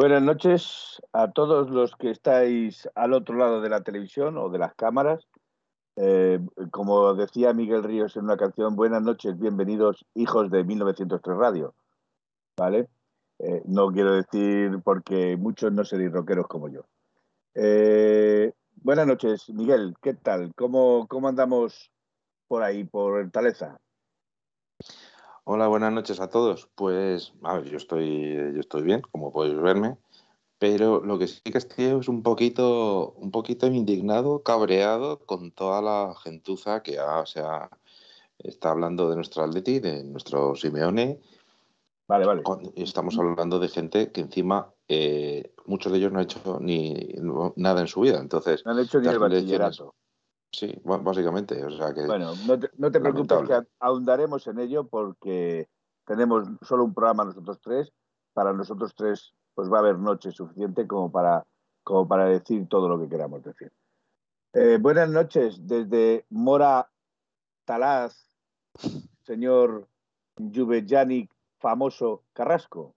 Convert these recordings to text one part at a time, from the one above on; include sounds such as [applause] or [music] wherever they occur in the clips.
Buenas noches a todos los que estáis al otro lado de la televisión o de las cámaras. Eh, como decía Miguel Ríos en una canción, buenas noches, bienvenidos hijos de 1903 Radio. ¿Vale? Eh, no quiero decir porque muchos no seréis rockeros como yo. Eh, buenas noches, Miguel, ¿qué tal? ¿Cómo, ¿Cómo andamos por ahí, por Taleza? Hola, buenas noches a todos. Pues, a ver, yo estoy, yo estoy bien, como podéis verme, pero lo que sí que estoy es un poquito, un poquito indignado, cabreado con toda la gentuza que ya, o sea, está hablando de nuestro Atleti, de nuestro Simeone. Vale, vale. Estamos hablando de gente que encima eh, muchos de ellos no han hecho ni nada en su vida. Entonces, no han hecho ni el bachillerato. Sí, básicamente. O sea que bueno, no te, no te preocupes que ahondaremos en ello porque tenemos solo un programa nosotros tres. Para nosotros tres, pues va a haber noche suficiente como para, como para decir todo lo que queramos decir. Eh, buenas noches desde Mora Talaz, señor Juvejanic, famoso Carrasco.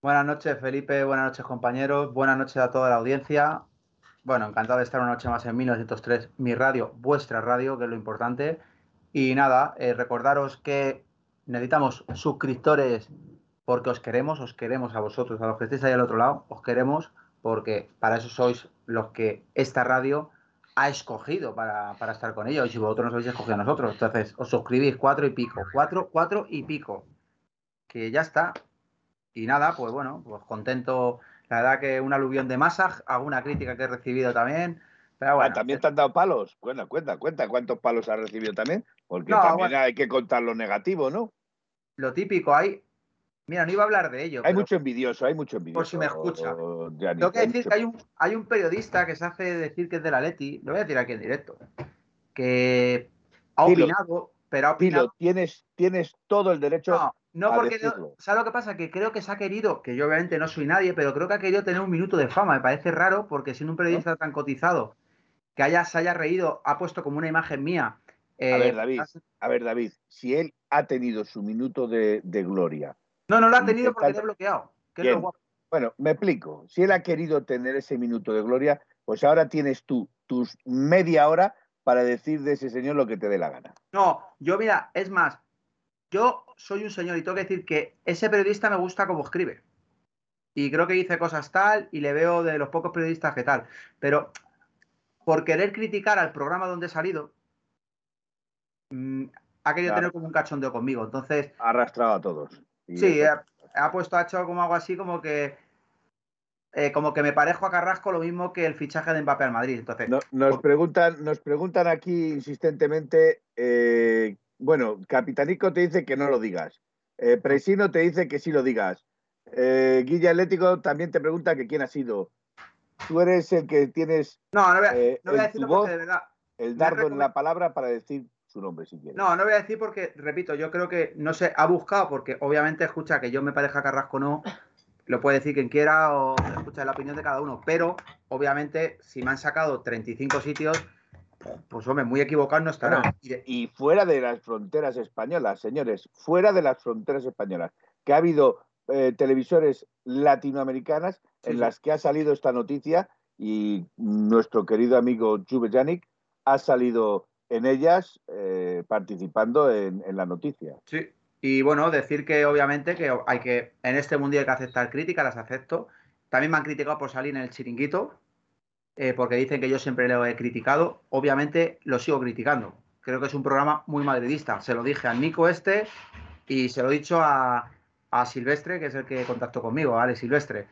Buenas noches, Felipe. Buenas noches, compañeros. Buenas noches a toda la audiencia. Bueno, encantado de estar una noche más en 1903, mi radio, vuestra radio, que es lo importante. Y nada, eh, recordaros que necesitamos suscriptores porque os queremos, os queremos a vosotros, a los que estéis ahí al otro lado, os queremos porque para eso sois los que esta radio ha escogido para, para estar con ellos y vosotros nos habéis escogido a nosotros. Entonces, os suscribís cuatro y pico, cuatro, cuatro y pico. Que ya está. Y nada, pues bueno, pues contento la verdad que un aluvión de masas, alguna crítica que he recibido también. Pero ah, bueno, ¿También te han dado palos? Bueno, cuenta, cuenta cuántos palos has recibido también, porque también hay que contar lo negativo, ¿no? Lo típico, hay. Mira, no iba a hablar de ello. Hay mucho envidioso, hay mucho envidioso. Por si me escucha. Tengo que decir que hay un, hay un periodista que se hace decir que es de la Leti, lo voy a decir aquí en directo, que ha opinado, pero ha opinado. tienes, tienes todo el derecho no, porque ¿sabes lo que pasa? Que creo que se ha querido, que yo obviamente no soy nadie, pero creo que ha querido tener un minuto de fama. Me parece raro porque siendo un periodista tan cotizado, que haya, se haya reído, ha puesto como una imagen mía. a ver, eh, David, a ver, David, si él ha tenido su minuto de, gloria. No, no lo ha tenido porque le he bloqueado. bueno, me explico. Si él ha querido tener ese minuto de gloria, pues ahora tienes tú tus media hora para decir de ese señor lo que te dé la gana. No, yo mira, es más, yo soy un señor y tengo que decir que ese periodista me gusta como escribe. Y creo que dice cosas tal y le veo de los pocos periodistas que tal. Pero por querer criticar al programa donde he salido, mm, ha querido tener como un cachondeo conmigo. Entonces. Ha arrastrado a todos. Sí, ha, puesto, ha hecho como algo así como que. Eh, como que me parejo a Carrasco lo mismo que el fichaje de Mbappé al Madrid. Entonces, nos, preguntan, nos preguntan aquí insistentemente eh, bueno, Capitanico te dice que no lo digas. Eh, Presino te dice que sí lo digas. Eh, Guilla Atlético también te pregunta que quién ha sido. Tú eres el que tienes. No, no voy a, eh, decir porque de verdad. El dardo en la palabra para decir su nombre si quieres. No, no voy a decir porque, repito, yo creo que no sé, ha buscado porque obviamente escucha que yo me pareja Carrasco no. Lo puede decir quien quiera o escucha la opinión de cada uno, pero obviamente si me han sacado 35 sitios, pues hombre, muy equivocado no estará. y fuera de las fronteras españolas, señores, fuera de las fronteras españolas, que ha habido eh, televisores latinoamericanas en las que ha salido esta noticia y nuestro querido amigo Juve Janik ha salido en ellas eh, participando en, en, la noticia. Sí, y bueno, decir que obviamente que hay que, en este mundo hay que aceptar críticas, las acepto. También me han criticado por salir en el chiringuito, eh, porque dicen que yo siempre lo he criticado. Obviamente lo sigo criticando. Creo que es un programa muy madridista. Se lo dije a Nico este y se lo he dicho a, Silvestre, que es el que contactó conmigo, a Alex Silvestre.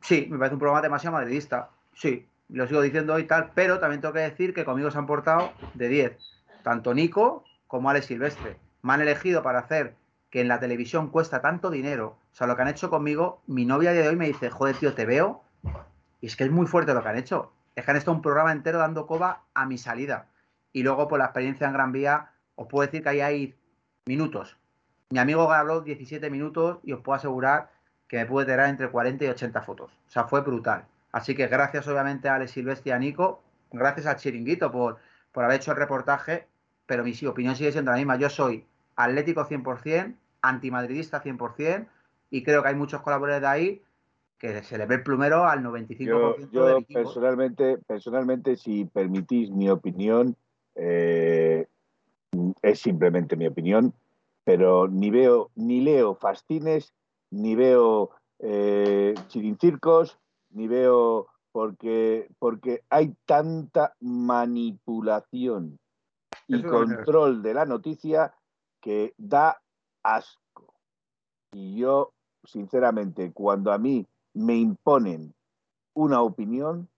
Sí, me parece un programa demasiado madridista. Sí, lo sigo diciendo hoy tal, pero también tengo que decir que conmigo se han portado de 10. Tanto Nico como Alex Silvestre. Me han elegido para hacer que en la televisión cuesta tanto dinero. O sea, lo que han hecho conmigo, mi novia de hoy me dice, joder, tío, te veo y es que es muy fuerte lo que han hecho. Es que han estado un programa entero dando coba a mi salida. Y luego, por la experiencia en Gran Vía, os puedo decir que ahí hay minutos. Mi amigo habló 17 minutos y os puedo asegurar que me pude tirar entre 40 y 80 fotos. O sea, fue brutal. Así que gracias obviamente a Alex Silvestre y a Nico, gracias al Chiringuito por, por haber hecho el reportaje, pero mi opinión sigue siendo la misma. Yo soy atlético 100%, antimadridista 100%, y creo que hay muchos colaboradores de ahí que se le ve el plumero al 95% yo, de personalmente, personalmente, si permitís mi opinión, eh, es simplemente mi opinión, pero ni veo, ni leo fastines, ni veo eh, chirincircos, ni veo porque, porque hay tanta manipulación y control de la noticia que da asco. Y yo, sinceramente, cuando a mí me imponen una opinión,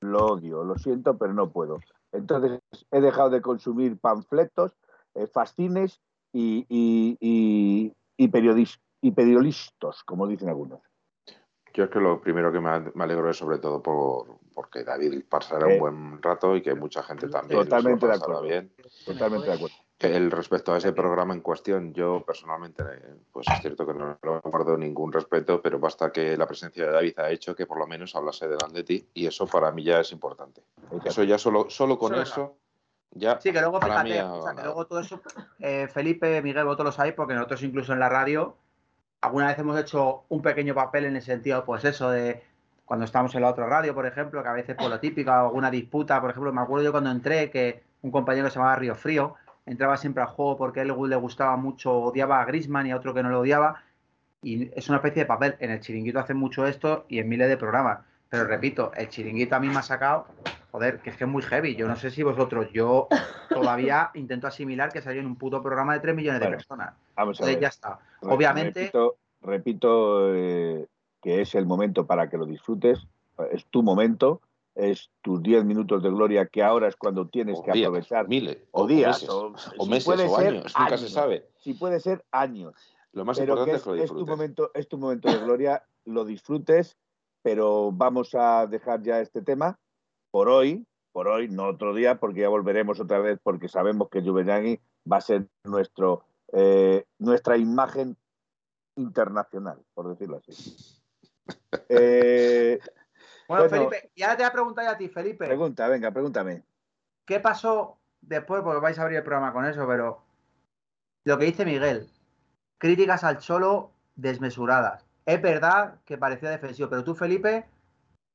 lo odio, lo siento, pero no puedo. Entonces he dejado de consumir panfletos, eh, fascines y, y, y, periodistas, como dicen algunos. Yo es que lo primero que me, alegro es sobre todo por porque David pasará un eh, buen rato y que mucha gente también totalmente de acuerdo bien. totalmente de acuerdo el respecto a ese programa en cuestión, yo personalmente, pues es cierto que no le guardo ningún respeto, pero basta que la presencia de David ha hecho que por lo menos hablase de ti y eso para mí ya es importante. Eso ya solo, solo con eso, ya. Sí, que luego fíjate, o sea, que luego todo eso, eh, Felipe, Miguel, vosotros lo sabéis, porque nosotros incluso en la radio alguna vez hemos hecho un pequeño papel en el sentido, pues eso, de cuando estamos en la otra radio, por ejemplo, que a veces por lo típico, alguna disputa, por ejemplo, me acuerdo yo cuando entré que un compañero se llamaba Río Frío entraba siempre al juego porque a él le gustaba mucho, odiaba a Grisman y a otro que no lo odiaba. Y es una especie de papel. En el chiringuito hacen mucho esto y en miles de programas. Pero repito, el chiringuito a mí me ha sacado, joder, que es que es muy heavy. Yo no sé si vosotros, yo [laughs] todavía intento asimilar que salió en un puto programa de 3 millones de personas. Vamos a ver. ya está. Obviamente. Repito, eh, que es el momento para que lo disfrutes. Es tu momento es tus 10 minutos de gloria, que ahora es cuando tienes que aprovechar. Miles, o, días, o, meses, o años, nunca se sabe. Si puede ser años. Lo más importante es, que lo es tu momento, es tu momento de gloria, lo disfrutes, pero vamos a dejar ya este tema por hoy, por hoy, no otro día, porque ya volveremos otra vez, porque sabemos que Juvenagui va a ser nuestro, eh, nuestra imagen internacional, por decirlo así. [laughs] eh, bueno, Felipe, y ahora te voy a preguntar a ti, Felipe. Pregunta, venga, pregúntame. ¿Qué pasó después? Porque vais a abrir el programa con eso, pero lo que dice Miguel, críticas al Cholo desmesuradas. Es verdad que parecía defensivo, pero tú, Felipe,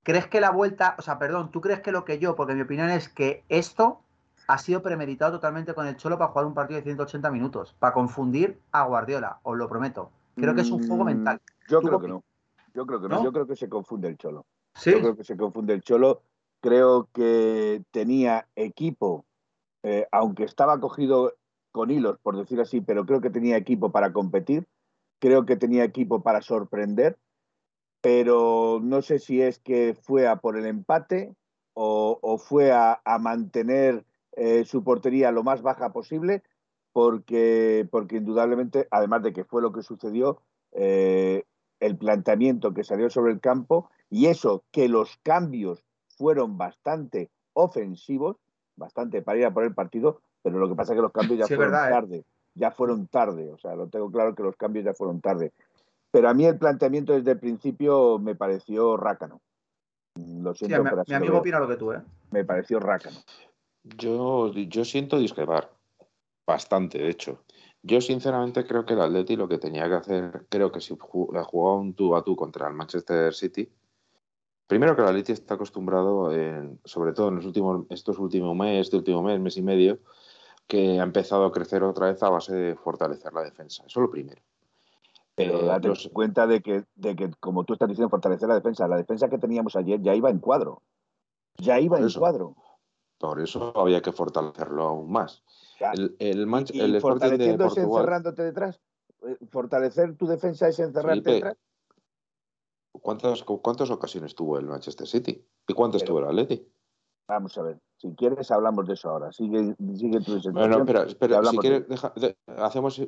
¿crees que la vuelta, o sea, perdón, tú crees que lo que yo, porque mi opinión es que esto ha sido premeditado totalmente con el Cholo para jugar un partido de 180 minutos, para confundir a Guardiola, os lo prometo. Creo que es un juego mm, mental. Yo creo que no. Yo creo que no. Yo creo que se confunde el Cholo. Yo creo que se confunde el Cholo. Creo que tenía equipo, eh, aunque estaba cogido con hilos, por decir así, pero creo que tenía equipo para competir. Creo que tenía equipo para sorprender. Pero no sé si es que fue a por el empate o, fue a, mantener eh, su portería lo más baja posible, porque, porque indudablemente, además de que fue lo que sucedió, eh, el planteamiento que salió sobre el campo y eso que los cambios fueron bastante ofensivos, bastante para ir a por el partido, pero lo que pasa es que los cambios ya fueron ¿eh? tarde, ya fueron tarde, o sea, lo tengo claro que los cambios ya fueron tarde. Pero a mí el planteamiento desde el principio me pareció rácano. Lo siento, mi, mi amigo opina lo que tú, ¿eh? Me pareció rácano. Yo, yo siento discrepar, bastante, de hecho. Yo sinceramente creo que el Atleti lo que tenía que hacer, creo que si jugaba un tú a tú contra el Manchester City, Primero que la Leti está acostumbrado, sobre todo en los últimos, estos últimos meses, este último mes, mes y medio, que ha empezado a crecer otra vez a base de fortalecer la defensa. Eso es lo primero. Pero eh, date cuenta de que, de que, como tú estás diciendo, fortalecer la defensa. La defensa que teníamos ayer ya iba en cuadro. Ya iba en cuadro. Por eso había que fortalecerlo aún más. El, el, y, fortaleciéndose encerrándote detrás. Eh, fortalecer tu defensa es encerrarte detrás. ¿Cuántas, ¿Cuántas ocasiones tuvo el Manchester City? ¿Y cuántas tuvo el Atleti? Vamos a ver, si quieres hablamos de eso ahora. Sigue, sigue tu Bueno, espera, espera si quieres, hacemos,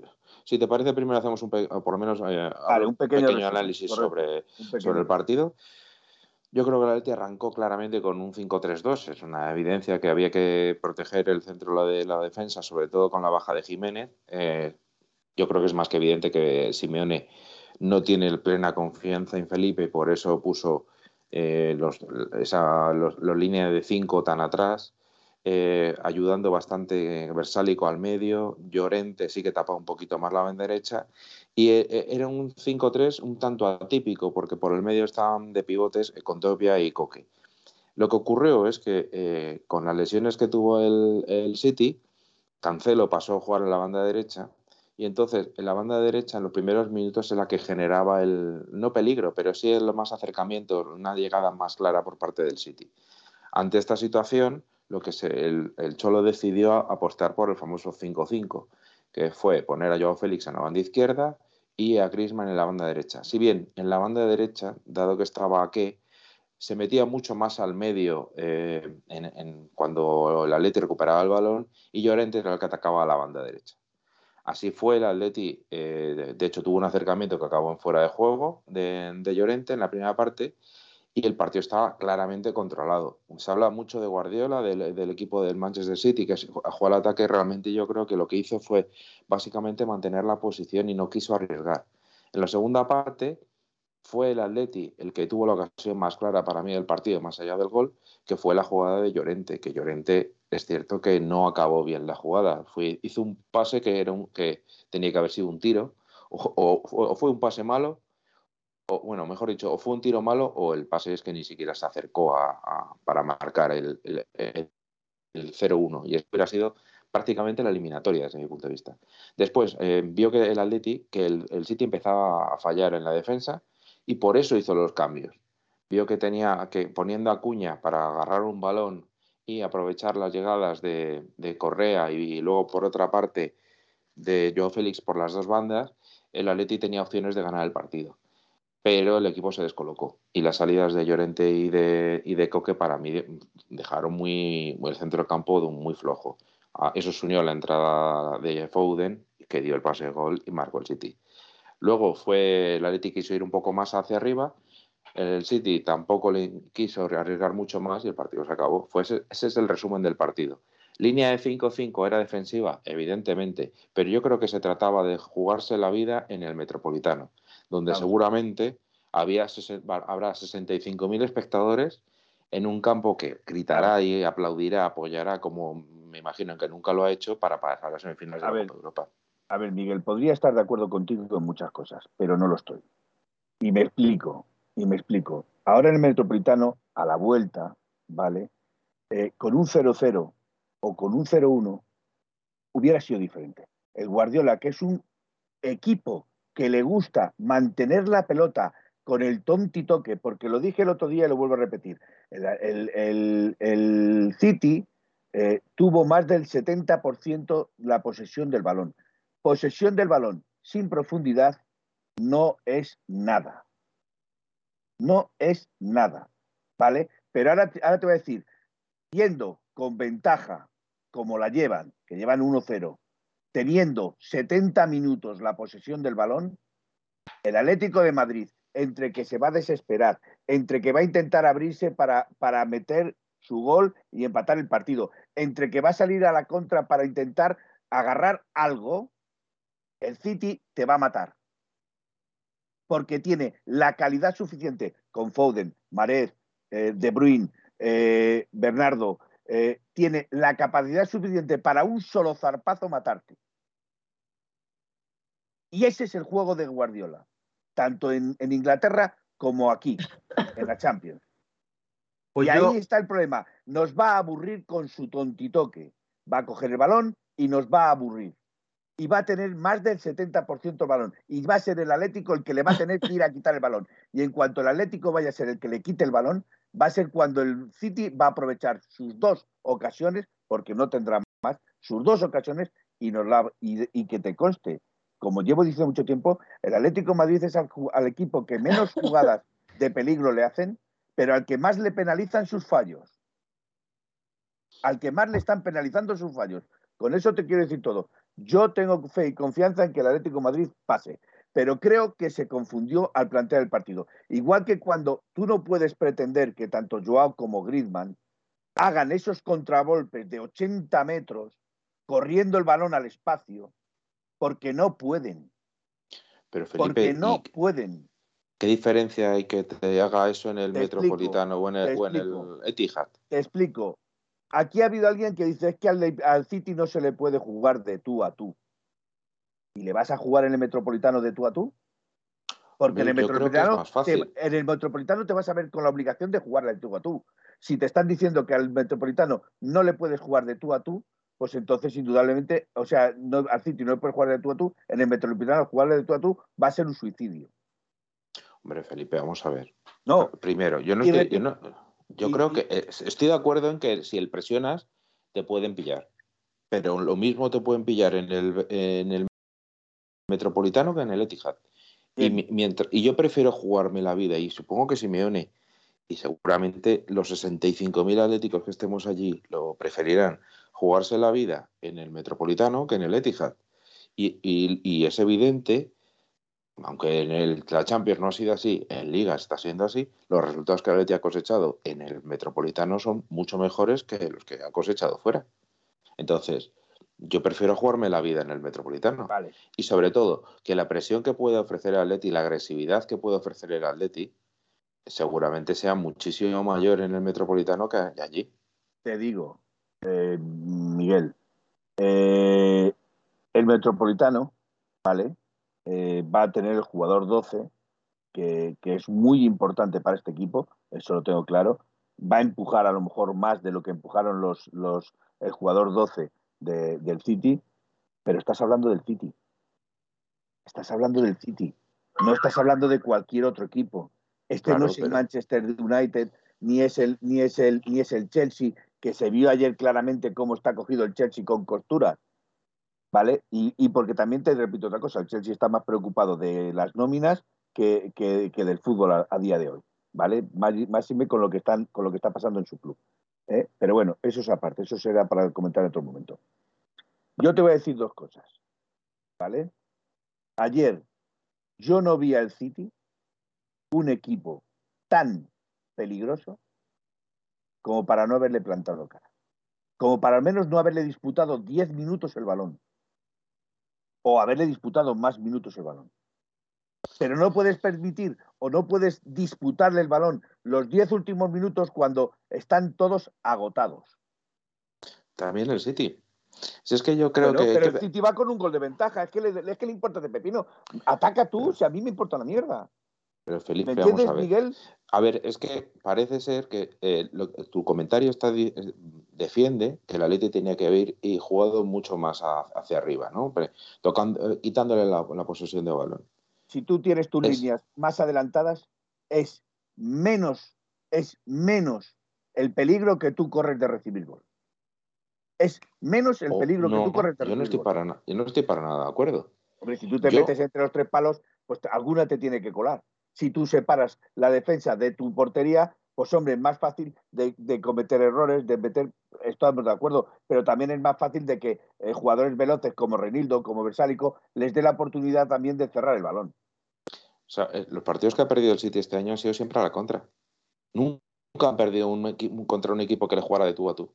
si te parece, primero hacemos un, por lo menos eh, un pequeño, análisis sobre, sobre el partido. Yo creo que el Atleti arrancó claramente con un 5-3-2. Es una evidencia que había que proteger el centro de la defensa, sobre todo con la baja de Jiménez. Eh, yo creo que es más que evidente que Simeone no tiene plena confianza en Felipe y por eso puso eh, los, esa los, líneas de cinco tan atrás. Eh, ayudando bastante Versálico al medio, Llorente sí que tapaba un poquito más la banda derecha, y eh, eh, era un 5-3 un tanto atípico, porque por el medio estaban de pivotes Condovia y Coque. Lo que ocurrió es que con las lesiones que tuvo el, el, City, Cancelo pasó a jugar en la banda derecha, y entonces en la banda derecha en los primeros minutos es la que generaba el, no peligro, pero sí lo más acercamiento, una llegada más clara por parte del City. Ante esta situación, lo que se, el, Cholo decidió apostar por el famoso 5-5, que fue poner a Joao Félix en la banda izquierda y a Griezmann en la banda derecha. Si bien en la banda derecha, dado que estaba aquí, se metía mucho más al medio eh, en, cuando el Atleti recuperaba el balón y Llorente era el que atacaba a la banda derecha. Así fue el Atleti, eh, de, hecho tuvo un acercamiento que acabó en fuera de juego de Llorente en la primera parte y el partido estaba claramente controlado. Se habla mucho de Guardiola, del, equipo del Manchester City, que jugó al ataque. Realmente yo creo que lo que hizo fue básicamente mantener la posición y no quiso arriesgar. En la segunda parte fue el Atleti el que tuvo la ocasión más clara para mí del partido, más allá del gol, que fue la jugada de Llorente, que Llorente es cierto que no acabó bien la jugada. Hizo un pase que, era un, que tenía que haber sido un tiro, o fue un pase malo o, bueno, mejor dicho, o fue un tiro malo o el pase es que ni siquiera se acercó a, para marcar el, el, el, 0-1 y eso hubiera sido prácticamente la eliminatoria desde mi punto de vista. Después eh, vio que el Atleti, que el, City empezaba a fallar en la defensa y por eso hizo los cambios. Vio que tenía que poniendo a Cuña para agarrar un balón y aprovechar las llegadas de, de Correa y, luego por otra parte de Joe Félix por las dos bandas, el Atleti tenía opciones de ganar el partido pero el equipo se descolocó y las salidas de Llorente y de, y de Coque para mí dejaron muy, el centro del campo muy flojo. Ah, eso se unió a la entrada de Foden, que dio el pase de gol y marcó el City. Luego fue el Atleti quiso ir un poco más hacia arriba, el City tampoco le quiso arriesgar mucho más y el partido se acabó. Fue ese, ese es el resumen del partido. Línea de 5-5 era defensiva, evidentemente, pero yo creo que se trataba de jugarse la vida en el Metropolitano donde seguramente había, habrá 65.000 espectadores en un campo que gritará y aplaudirá, apoyará, como me imagino que nunca lo ha hecho, para pasar a las semifinales de la Europa. A ver, Miguel, podría estar de acuerdo contigo en muchas cosas, pero no lo estoy. Y me explico, y me explico. Ahora en el Metropolitano, a la vuelta, ¿vale? Eh, con un 0-0 o con un 0-1, hubiera sido diferente. El Guardiola, que es un equipo que le gusta mantener la pelota con el tontitoque, porque lo dije el otro día y lo vuelvo a repetir, el, City eh, tuvo más del 70% la posesión del balón. Posesión del balón sin profundidad no es nada. No es nada, ¿vale? Pero ahora, ahora te voy a decir, yendo con ventaja como la llevan, que llevan 1-0, teniendo 70 minutos la posesión del balón, el Atlético de Madrid, entre que se va a desesperar, entre que va a intentar abrirse para, para meter su gol y empatar el partido, entre que va a salir a la contra para intentar agarrar algo, el City te va a matar. Porque tiene la calidad suficiente con Foden, Marez, eh, De Bruyne, eh, Bernardo, eh, tiene la capacidad suficiente para un solo zarpazo matarte. Y ese es el juego de Guardiola, tanto en, Inglaterra como aquí, en la Champions. Pues y ahí está el problema. Nos va a aburrir con su tontitoque. Va a coger el balón y nos va a aburrir. Y va a tener más del 70% el balón. Y va a ser el Atlético el que le va a tener que ir a quitar el balón. Y en cuanto el Atlético vaya a ser el que le quite el balón, va a ser cuando el City va a aprovechar sus dos ocasiones, porque no tendrá más, sus dos ocasiones y, nos la, y que te conste como llevo diciendo mucho tiempo, el Atlético Madrid es al, equipo que menos [laughs] jugadas de peligro le hacen, pero al que más le penalizan sus fallos. Al que más le están penalizando sus fallos. Con eso te quiero decir todo. Yo tengo fe y confianza en que el Atlético Madrid pase, pero creo que se confundió al plantear el partido. Igual que cuando tú no puedes pretender que tanto Joao como Griezmann hagan esos contragolpes de 80 metros corriendo el balón al espacio porque no pueden. Pero Felipe, porque no pueden. ¿Qué diferencia hay que te haga eso en el Metropolitano o en el, Etihad? Te explico. aquí ha habido alguien que dice es que al, City no se le puede jugar de tú a tú. ¿Y le vas a jugar en el Metropolitano de tú a tú? Porque en el, Metropolitano, en el Metropolitano te vas a ver con la obligación de jugar de tú a tú. Si te están diciendo que al Metropolitano no le puedes jugar de tú a tú, pues entonces indudablemente, o sea, no, al City no le puedes jugar de tú a tú, en el Metropolitano jugarle de tú a tú va a ser un suicidio. Hombre, Felipe, vamos a ver. No. Primero, yo no estoy, yo, creo que eh, estoy de acuerdo en que si el presionas, te pueden pillar. Pero lo mismo te pueden pillar en el, en el Metropolitano que en el Etihad. Y, mientras, y yo prefiero jugarme la vida, y supongo que Simeone y seguramente los 65.000 atléticos que estemos allí lo preferirán jugarse la vida en el Metropolitano que en el Etihad. Y, es evidente, aunque en el, la Champions no ha sido así, en Liga está siendo así, los resultados que el Atleti ha cosechado en el Metropolitano son mucho mejores que los que ha cosechado fuera. Entonces, yo prefiero jugarme la vida en el Metropolitano. Y sobre todo, que la presión que puede ofrecer el Atleti, la agresividad que puede ofrecer el Atleti, seguramente sea muchísimo mayor en el Metropolitano que allí. Te digo, eh, Miguel, eh, el Metropolitano, ¿vale? Eh, va a tener el jugador 12, que, es muy importante para este equipo, eso lo tengo claro. Va a empujar a lo mejor más de lo que empujaron los, los el jugador 12 del City, pero estás hablando del City. Estás hablando del City. No estás hablando de cualquier otro equipo. Este no es el Manchester United, ni es el, ni es el, ni es el Chelsea, que se vio ayer claramente cómo está cogido el Chelsea con costuras, ¿vale? Y, porque también te repito otra cosa, el Chelsea está más preocupado de las nóminas que, del fútbol a, día de hoy, ¿vale? Más con lo que están, con lo que está pasando en su club. ¿eh? Pero bueno, eso es aparte, eso será para comentar en otro momento. Yo te voy a decir dos cosas, ¿vale? Ayer yo no vi al City un equipo tan peligroso como para no haberle plantado cara. Como para al menos no haberle disputado 10 minutos el balón. O haberle disputado más minutos el balón. Pero no puedes permitir o no puedes disputarle el balón los 10 últimos minutos cuando están todos agotados. También el City. Si es que yo creo que. Pero el City va con un gol de ventaja. Es que le, es que le importa de pepino. Ataca tú, si a mí me importa la mierda. Pero Felipe, vamos a ver. Miguel? A ver, es que parece ser que eh, tu comentario está eh, defiende que la Leti tenía que haber y jugado mucho más hacia arriba, ¿no? Tocando, eh, quitándole la, posesión de balón. Si tú tienes tus líneas más adelantadas, es menos, es menos el peligro que tú corres de recibir gol. Es menos el oh, peligro que tú corres de recibir yo no estoy Para yo no estoy para nada de acuerdo. Hombre, si tú te metes entre los tres palos, pues alguna te tiene que colar si tú separas la defensa de tu portería, pues hombre, es más fácil de, cometer errores, de meter, estamos de acuerdo, pero también es más fácil de que eh, jugadores veloces como Renildo, como Versálico, les dé la oportunidad también de cerrar el balón. O sea, eh, los partidos que ha perdido el City este año han sido siempre a la contra. Nunca han perdido un, contra un equipo que le jugara de tú a tú.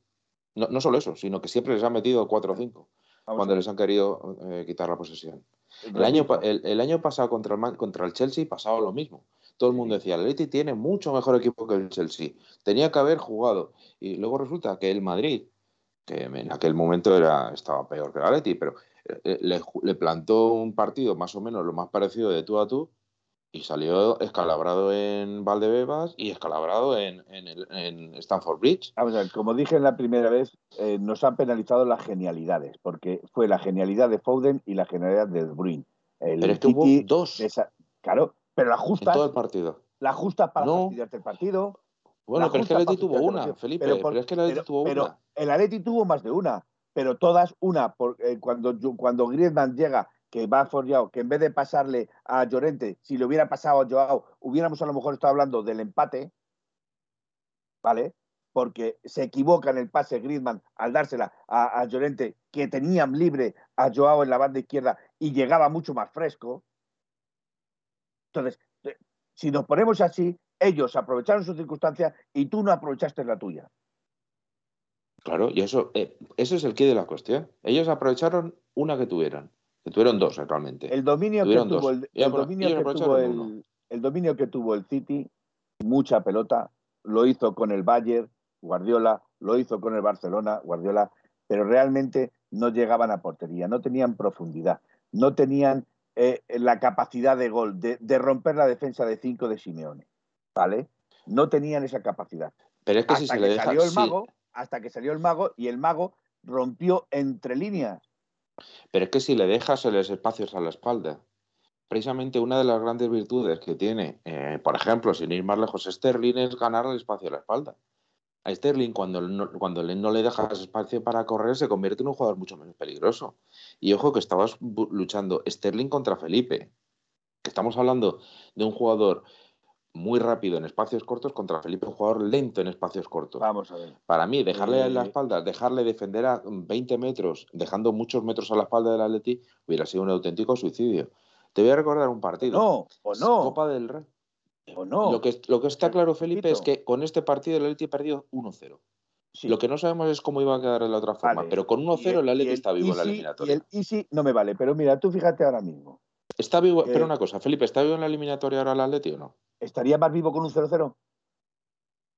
No, solo eso, sino que siempre les han metido 4 o 5 cuando les han querido eh, quitar la posesión. El año, el, año pasado contra el, contra el Chelsea pasaba lo mismo. Todo el mundo decía, el Atleti tiene mucho mejor equipo que el Chelsea. Tenía que haber jugado. Y luego resulta que el Madrid, que en aquel momento era, estaba peor que el Atleti, pero eh, eh, le, le plantó un partido más o menos lo más parecido de tú a tú y salió escalabrado en Valdebebas y escalabrado en, en, Stanford Bridge. Vamos a ver, como dije en la primera vez, eh, nos han penalizado las genialidades, porque fue la genialidad de Foden y la genialidad de De Bruyne. pero es que hubo dos. claro, pero la justa. todo el partido. La justa para no. el partido. Bueno, pero es que el Atleti tuvo una, Felipe. Pero, es que el Atleti tuvo una. El Atleti tuvo más de una, pero todas una. Por, eh, cuando, cuando Griezmann llega que va Joao, que en vez de pasarle a Llorente, si le hubiera pasado a Joao, hubiéramos a lo mejor estado hablando del empate, ¿vale? Porque se equivoca en el pase Griezmann al dársela a, Llorente, que tenían libre a Joao en la banda izquierda y llegaba mucho más fresco. Entonces, eh, si nos ponemos así, ellos aprovecharon su circunstancia y tú no aprovechaste la tuya. Claro, y eso, eh, eso es el quid de la cuestión. Ellos aprovecharon una que tuvieran. Que tuvieron dos realmente. El dominio, que tuvo el, dominio que tuvo el, dominio que tuvo el City, mucha pelota, lo hizo con el Bayern, Guardiola, lo hizo con el Barcelona, Guardiola, pero realmente no llegaban a portería, no tenían profundidad, no tenían eh, la capacidad de gol, de, romper la defensa de cinco de Simeone, ¿vale? No tenían esa capacidad. Pero es que hasta si se le deja, salió el mago, hasta que salió el mago y el mago rompió entre líneas. Pero es que si le dejas los espacios a la espalda, precisamente una de las grandes virtudes que tiene, eh, por ejemplo, sin ir más lejos, Sterling es ganar el espacio a la espalda. A Sterling, cuando no, cuando no le dejas espacio para correr, se convierte en un jugador mucho menos peligroso. Y ojo que estabas luchando Sterling contra Felipe. Estamos hablando de un jugador muy rápido en espacios cortos contra Felipe, un jugador lento en espacios cortos. Vamos a ver. Para mí, dejarle en la espalda, dejarle defender a 20 metros, dejando muchos metros a la espalda del Atleti, hubiera sido un auténtico suicidio. Te voy a recordar un partido. No, o no. Copa del Rey. O no. Lo que, lo que está claro, Felipe, es que con este partido el Atleti perdido 1-0. Lo que no sabemos es cómo iba a quedar de la otra forma, pero con 1-0 el Atleti está vivo en la eliminatoria. Y el Easy no me vale, pero mira, tú fíjate ahora mismo. Está vivo, pero una cosa, Felipe, ¿está vivo en la eliminatoria ahora el Atleti o no? ¿Estaría más vivo con un 0-0?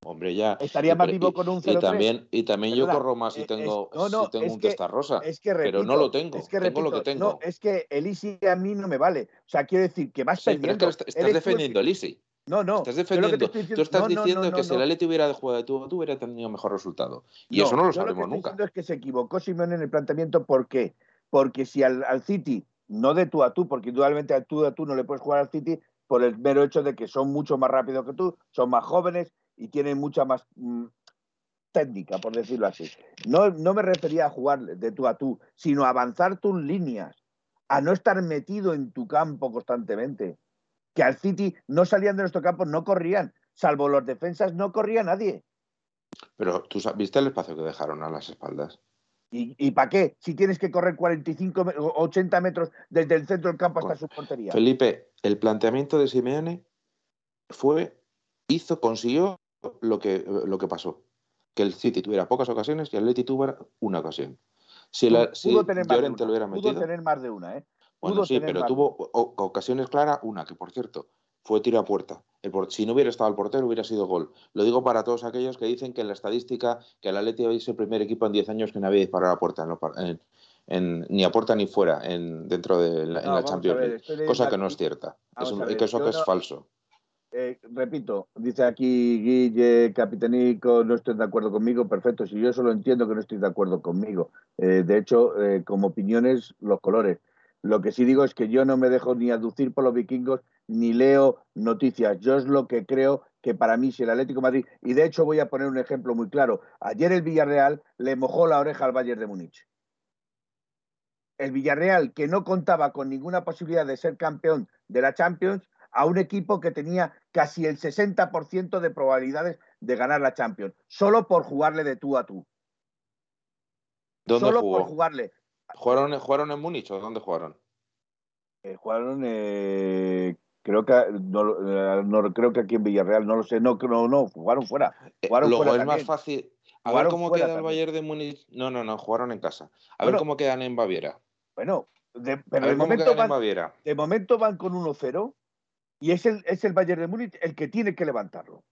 Hombre, ya. Estaría más vivo con un 0 Y también, y también yo corro más si tengo, si tengo un testa rosa. Es que pero no lo tengo. Es que tengo lo que tengo. No, es que el Easy a mí no me vale. O sea, quiero decir que vas sí, es que estás defendiendo el Easy. No, no. Estás defendiendo. Tú estás diciendo que si el Atleti hubiera jugado de tú, tú hubiera tenido mejor resultado. Y eso no lo sabremos lo que nunca. es que se equivocó Simón en el planteamiento. ¿Por qué? Porque si al, al, City, no de tú a tú, porque indudablemente a tú a tú no le puedes jugar al City por el mero hecho de que son mucho más rápidos que tú, son más jóvenes y tienen mucha más mm, técnica, por decirlo así. No, no me refería a jugar de tú a tú, sino a avanzar tus líneas, a no estar metido en tu campo constantemente. Que al City no salían de nuestro campo, no corrían, salvo los defensas, no corría nadie. Pero tú viste el espacio que dejaron a las espaldas. ¿Y, y para qué? Si tienes que correr 45 o 80 metros desde el centro del campo hasta su portería. Felipe, el planteamiento de Simeone fue, hizo, consiguió lo que, lo que pasó. Que el City tuviera pocas ocasiones y el Leti tuviera una ocasión. Si, la, pudo tener Llorente lo hubiera metido. Pudo tener más de una, ¿eh? bueno, sí, pero tuvo ocasiones claras, una que por cierto fue tiro a puerta. El si no hubiera estado el portero, hubiera sido gol. Lo digo para todos aquellos que dicen que en la estadística que el Atleti es el primer equipo en 10 años que no había disparado a puerta, en, ni a puerta ni fuera, en, dentro de la, en la Champions League. Cosa que no es cierta. Es que eso que es falso. Eh, repito, dice aquí Guille Capitanico, no estoy de acuerdo conmigo, perfecto, si yo solo entiendo que no estoy de acuerdo conmigo. Eh, de hecho, eh, como opiniones, los colores. Lo que sí digo es que yo no me dejo ni aducir por los vikingos, ni leo noticias. Yo es lo que creo que para mí, si el Atlético Madrid, y de hecho voy a poner un ejemplo muy claro, ayer el Villarreal le mojó la oreja al Bayern de Múnich. El Villarreal, que no contaba con ninguna posibilidad de ser campeón de la Champions, a un equipo que tenía casi el 60% de probabilidades de ganar la Champions, solo por jugarle de tú a tú. ¿Dónde solo por jugarle. ¿Jugaron, ¿Jugaron en Múnich o dónde jugaron? Eh, jugaron, eh, creo que no, no, creo que aquí en Villarreal, no lo sé, no, no, no jugaron fuera. Eh, jugaron luego es más fácil. A ver cómo queda el Bayern de Múnich. No, no, no, jugaron en casa. A ver cómo quedan en Baviera. Bueno, de, pero de momento, van, de momento van con 1-0 y es el, es el Bayern de Múnich el que tiene que levantarlo.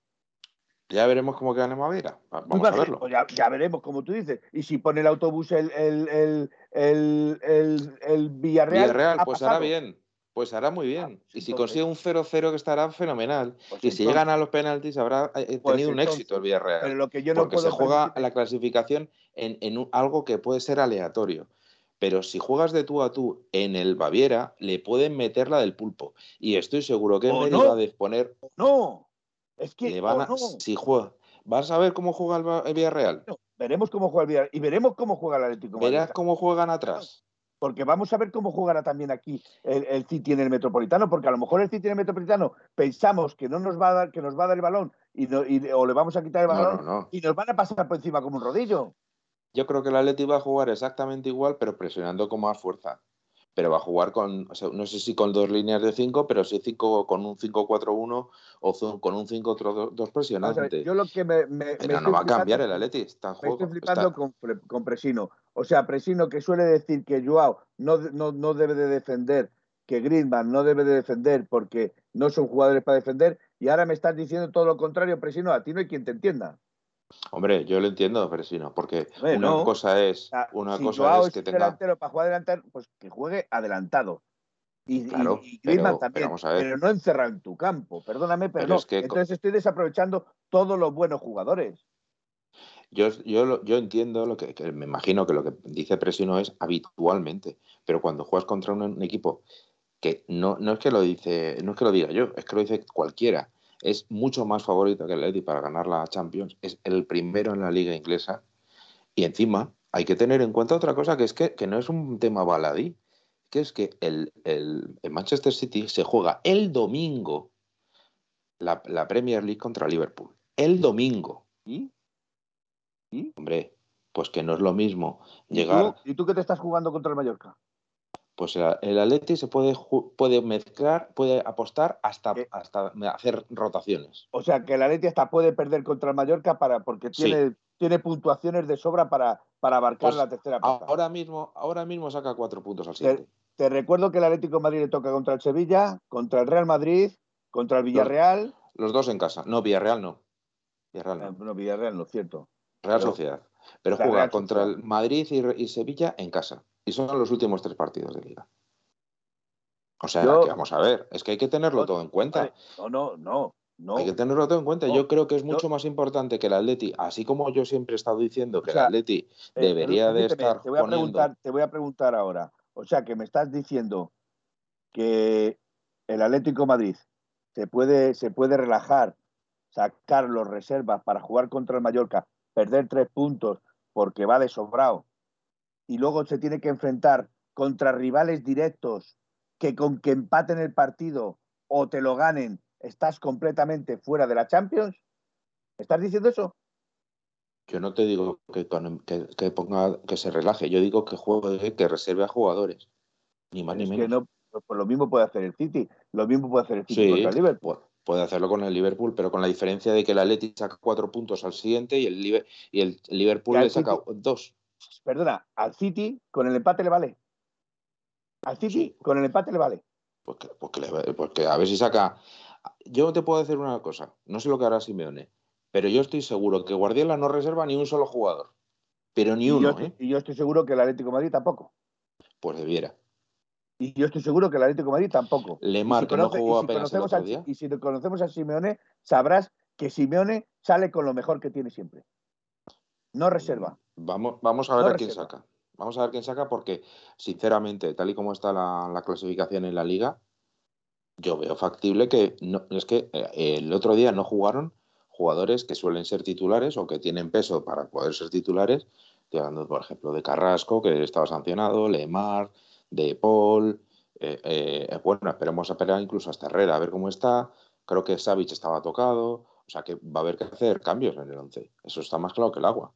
Ya veremos cómo queda en Vamos a verlo. Pues ya, veremos, como tú dices. Y si pone el autobús el, el, el, el Villarreal. Villarreal, pues hará bien. Pues hará muy bien. Ah, pues y si consigue un 0-0 que estará fenomenal. Pues y si llegan a los penaltis habrá eh, eh, pues tenido un éxito el Villarreal. Pero lo que yo no porque se juega la clasificación en, en algo que puede ser aleatorio pero si juegas de tú a tú en el Baviera, le pueden meter la del pulpo. Y estoy seguro que en vez no. de poner. No, es que. Le van a, Si juega. ¿Vas a ver cómo juega el Villarreal? veremos cómo juega el Villarreal y veremos cómo juega el Atlético Verás cómo juegan atrás. Porque vamos a ver cómo jugará también aquí el, el, City en el Metropolitano, porque a lo mejor el City en el Metropolitano pensamos que no nos va a dar, que nos va a dar el balón y, o le vamos a quitar el balón y nos van a pasar por encima como un rodillo. Yo creo que el Atleti va a jugar exactamente igual, pero presionando con más fuerza. Pero va a jugar con, no sé si con dos líneas de cinco, pero sí cinco, con un 5-4-1 o con un 5-2 presionante. yo lo que me, pero no va a cambiar el Atleti, está en Estoy flipando Con, Presino. O sea, Presino que suele decir que Joao no, no, no debe de defender, que Griezmann no debe de defender porque no son jugadores para defender, y ahora me estás diciendo todo lo contrario, Presino, a ti no hay quien te entienda. Hombre, yo lo entiendo, pero si no, porque una cosa es, una cosa es que tenga... delantero para jugar adelantado, pues que juegue adelantado. Y, claro, pero, también, pero, no encerrar en tu campo. Perdóname, pero, no. Entonces estoy desaprovechando todos los buenos jugadores. Yo, yo, yo entiendo lo que, me imagino que lo que dice Presino es habitualmente, pero cuando juegas contra un, equipo que no, no es que lo dice, no es que lo diga yo, es que lo dice cualquiera, es mucho más favorito que el Lady para ganar la Champions, es el primero en la liga inglesa y encima hay que tener en cuenta otra cosa que es que, que no es un tema baladí, que es que el, Manchester City se juega el domingo la, Premier League contra Liverpool. El domingo. ¿Y? ¿Y? Hombre, pues que no es lo mismo llegar. ¿Y tú, qué te estás jugando contra el Mallorca? Pues el, el Atleti se puede, puede mezclar, puede apostar hasta, hasta hacer rotaciones. O sea que el Atleti hasta puede perder contra el Mallorca para, porque tiene, tiene puntuaciones de sobra para, para abarcar pues la tercera plaza. Ahora mismo, ahora mismo saca cuatro puntos al siguiente. Te recuerdo que el Atlético de Madrid le toca contra el Sevilla, contra el Real Madrid, contra el Villarreal. Los, dos en casa. No, Villarreal no. Villarreal no. Eh, no, Villarreal no, cierto. Real Sociedad. Pero juega contra el Madrid y, Sevilla en casa. Y son los últimos tres partidos de liga. O sea, que vamos a ver, es que hay que tenerlo todo en cuenta. No, no, no. No, Hay que tenerlo todo en cuenta. yo creo que es mucho más importante que el Atleti, así como yo siempre he estado diciendo que el Atleti eh, debería de estar. Te voy, a preguntar, te voy a preguntar ahora. O sea, que me estás diciendo que el Atlético Madrid se puede, se puede relajar, sacar los reservas para jugar contra el Mallorca, perder tres puntos porque va de sobrado, y luego se tiene que enfrentar contra rivales directos que con que empaten el partido o te lo ganen, estás completamente fuera de la Champions. ¿Estás diciendo eso? Yo no te digo que, que, ponga, que se relaje, yo digo que juegue, que reserve a jugadores. Ni más ni menos. no, pues lo mismo puede hacer el City, lo mismo puede hacer el City contra el Liverpool. Puede hacerlo con el Liverpool, pero con la diferencia de que el Atleti saca cuatro puntos al siguiente y el, y el Liverpool le saca dos. Perdona, al City con el empate le vale. Al City con el empate le vale. Porque, porque, porque a ver si saca. Yo te puedo decir una cosa, no sé lo que hará Simeone pero yo estoy seguro que Guardiola no reserva ni un solo jugador. Pero ni uno, ¿eh? Y yo estoy seguro que el Atlético de Madrid tampoco. Pues debiera. Y yo estoy seguro que el Atlético de Madrid tampoco. Le marca, no jugó apenas el otro día. Y si conocemos a Simeone, sabrás que Simeone sale con lo mejor que tiene siempre. No reserva. Vamos, vamos a ver a quién saca. Vamos a ver quién saca porque, sinceramente, tal y como está la, clasificación en la liga, yo veo factible que no, es que eh, el otro día no jugaron jugadores que suelen ser titulares o que tienen peso para poder ser titulares. Estoy hablando, por ejemplo, de Carrasco, que estaba sancionado, Lemar, de Paul. Eh, eh, bueno, esperemos a esperar incluso hasta Herrera, a ver cómo está. Creo que Savic estaba tocado. O sea que va a haber que hacer cambios en el 11. Eso está más claro que el agua.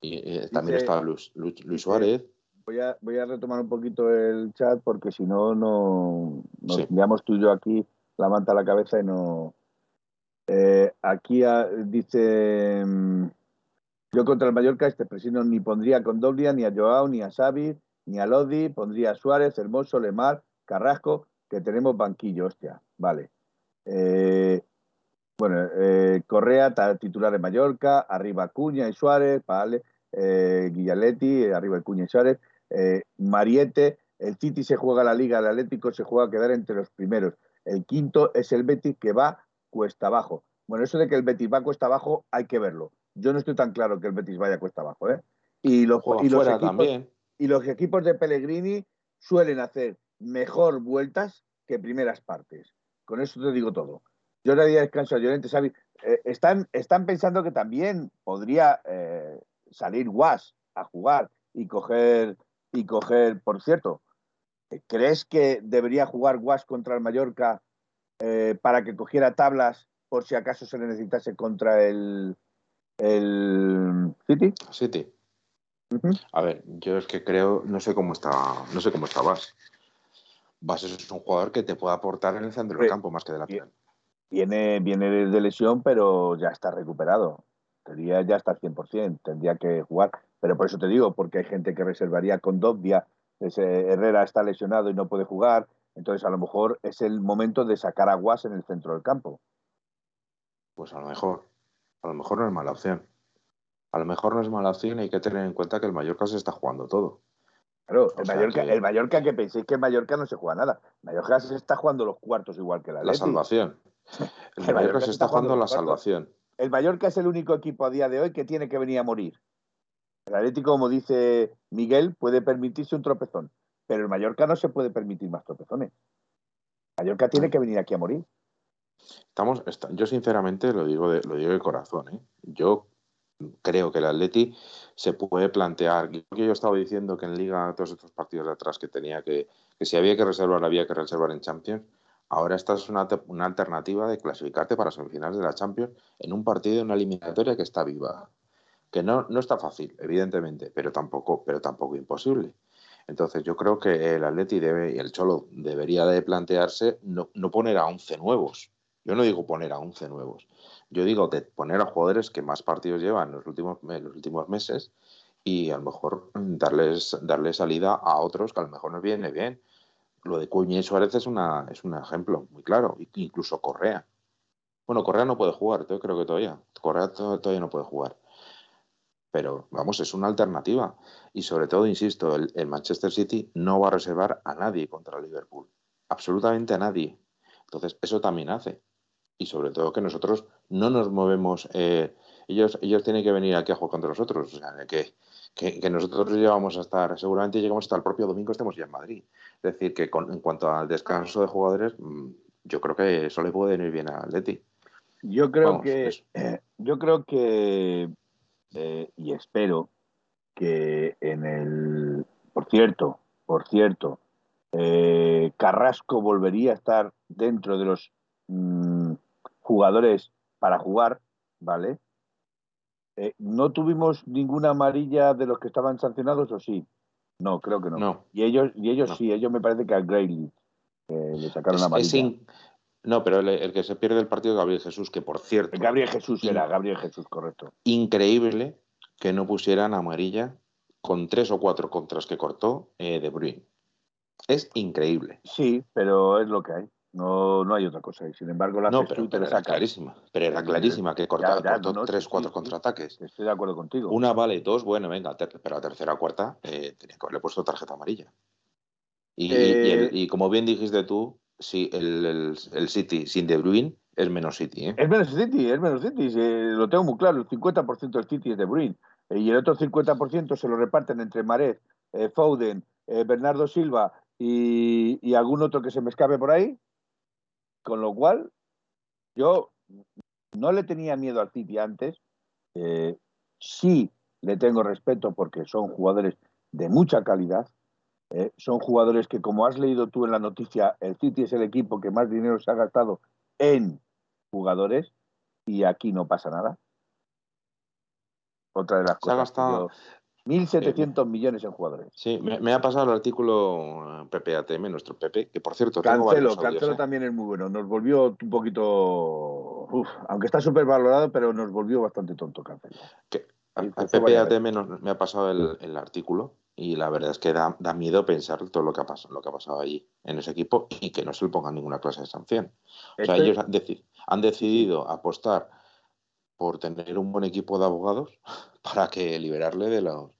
Y eh, también está Luis, Suárez. Voy a, voy a, retomar un poquito el chat porque si no, no nos sí. tú y yo aquí la manta a la cabeza y no, eh, aquí ah, dice, mm, yo contra el Mallorca este presino ni pondría con Doblia, ni a Joao, ni a Xavi, ni a Lodi, pondría a Suárez, Hermoso, Lemar, Carrasco, que tenemos banquillo, hostia, vale. Eh, bueno, eh, Correa, titular de Mallorca, arriba Cuña y Suárez, vale. Guillaletti, arriba Cuña y Suárez. Mariette, el City se juega la Liga, el Atlético se juega a quedar entre los primeros. El quinto es el Betis que va cuesta abajo. Bueno, eso de que el Betis va cuesta abajo hay que verlo. Yo no estoy tan claro que el Betis vaya cuesta abajo. ¿eh? Y, los, y, los equipos, y los equipos de Pellegrini suelen hacer mejor vueltas que primeras partes. Con eso te digo todo. Yo le daría descanso a Llorente, ¿sabes? Eh, están, están pensando que también podría eh, salir Guas a jugar y coger, y coger, por cierto, ¿crees que debería jugar Guas contra el Mallorca eh, para que cogiera tablas por si acaso se le necesitase contra el, el City. City. A ver, yo es que creo, no sé cómo está, no sé cómo está Vas. Vas es un jugador que te puede aportar en el centro del campo más que de la piel. Viene, viene de lesión, pero ya está recuperado. Tendría ya está al 100%, tendría que jugar. Pero por eso te digo, porque hay gente que reservaría con Dobbia, ese Herrera está lesionado y no puede jugar, entonces, a lo mejor es el momento de sacar a Guas en el centro del campo. Pues a lo mejor. A lo mejor no es mala opción. a lo mejor no es mala opción y hay que tener en cuenta que el Mallorca se está jugando todo. Claro, el Mallorca, que... el Mallorca, que penséis que el Mallorca no se juega nada. El Mallorca se está jugando los cuartos igual que la La salvación. El, Mallorca, se está jugando, la salvación. El Mallorca es el único equipo a día de hoy que tiene que venir a morir. El Atlético, como dice Miguel, puede permitirse un tropezón, pero el Mallorca no se puede permitir más tropezones. El Mallorca tiene que venir aquí a morir. Estamos, yo sinceramente lo digo de, lo digo de corazón. ¿eh? Yo creo que el Atleti se puede plantear, que yo estaba diciendo que en Liga todos estos partidos de atrás que tenía que, que si había que reservar, había que reservar en Champions. Ahora esta es una, una alternativa de clasificarte para semifinales de la Champions en un partido de una eliminatoria que está viva. Que no, no está fácil, evidentemente, pero tampoco, pero tampoco imposible. Entonces yo creo que el Atleti debe, y el Cholo debería de plantearse no, no poner a 11 nuevos. Yo no digo poner a 11 nuevos, yo digo de poner a jugadores que más partidos llevan los últimos, en los últimos meses y a lo mejor darles, darles salida a otros que a lo mejor nos viene bien. Lo de Cuña y Suárez es, una, es un ejemplo muy claro, incluso Correa. Bueno, Correa no puede jugar, yo creo que todavía. Correa todavía no puede jugar. Pero vamos, es una alternativa. Y sobre todo, insisto, el, Manchester City no va a reservar a nadie contra Liverpool. Absolutamente a nadie. Entonces, eso también hace y sobre todo que nosotros no nos movemos. Eh, ellos, ellos tienen que venir aquí a jugar contra nosotros. O sea, que, que, que, nosotros llevamos a estar, seguramente llegamos hasta el propio domingo, estemos ya en Madrid. Es decir, que con, en cuanto al descanso de jugadores, mm, yo creo que eso le puede venir bien a Leti. Yo creo Vamos, que, eh, [clears throat] yo creo que, eh, y espero que en el, por cierto, por cierto, eh, Carrasco volvería a estar dentro de los mmm, jugadores para jugar, ¿vale? Eh, ¿No tuvimos ninguna amarilla de los que estaban sancionados o sí? No, creo que no. No. Y ellos, y ellos no. sí, ellos me parece que a Grayley eh, le sacaron amarilla. No, pero el, el, que se pierde el partido es Gabriel Jesús, que por cierto. Gabriel Jesús era, Gabriel Jesús, correcto. Increíble que no pusieran amarilla con tres o cuatro contras que cortó eh, De Bruyne. Es increíble. Sí, pero es lo que hay. No, no hay otra cosa. Y sin embargo, la no, pero, pero era clarísima. Pero era clarísima que cortaba, no, tres, sí, cuatro sí, contraataques. Estoy de acuerdo contigo. Una vale, dos, bueno, venga, pero la tercera o cuarta eh, tenía que haberle puesto tarjeta amarilla. Y, eh... y, el, y como bien dijiste tú, sí, el, el, el, City sin De Bruyne es menos City. ¿eh? Es menos City, es menos City. lo tengo muy claro. El 50% del City es De Bruyne. Eh, y el otro 50% se lo reparten entre Maret, eh, Foden, Bernardo Silva y, y algún otro que se me escape por ahí con lo cual, yo no le tenía miedo al City antes. Eh, sí le tengo respeto porque son jugadores de mucha calidad. Eh, son jugadores que, como has leído tú en la noticia, el City es el equipo que más dinero se ha gastado en jugadores y aquí no pasa nada. Otra de las se cosas. Ha gastado, 1.700 millones en jugadores. Sí, me, me, ha pasado el artículo PPATM, nuestro PP, que por cierto. Cancelo, Cancelo ¿eh? también es muy bueno. Nos volvió un poquito. Uf, aunque está súper valorado, pero nos volvió bastante tonto Cancelo. Que, al PPATM nos, me ha pasado el, el, artículo y la verdad es que da, da, miedo pensar todo lo que, ha pasado, lo que ha pasado allí en ese equipo y que no se le ponga ninguna clase de sanción. O sea, este... ellos han, deci han decidido apostar por tener un buen equipo de abogados [laughs] para que liberarle de, los,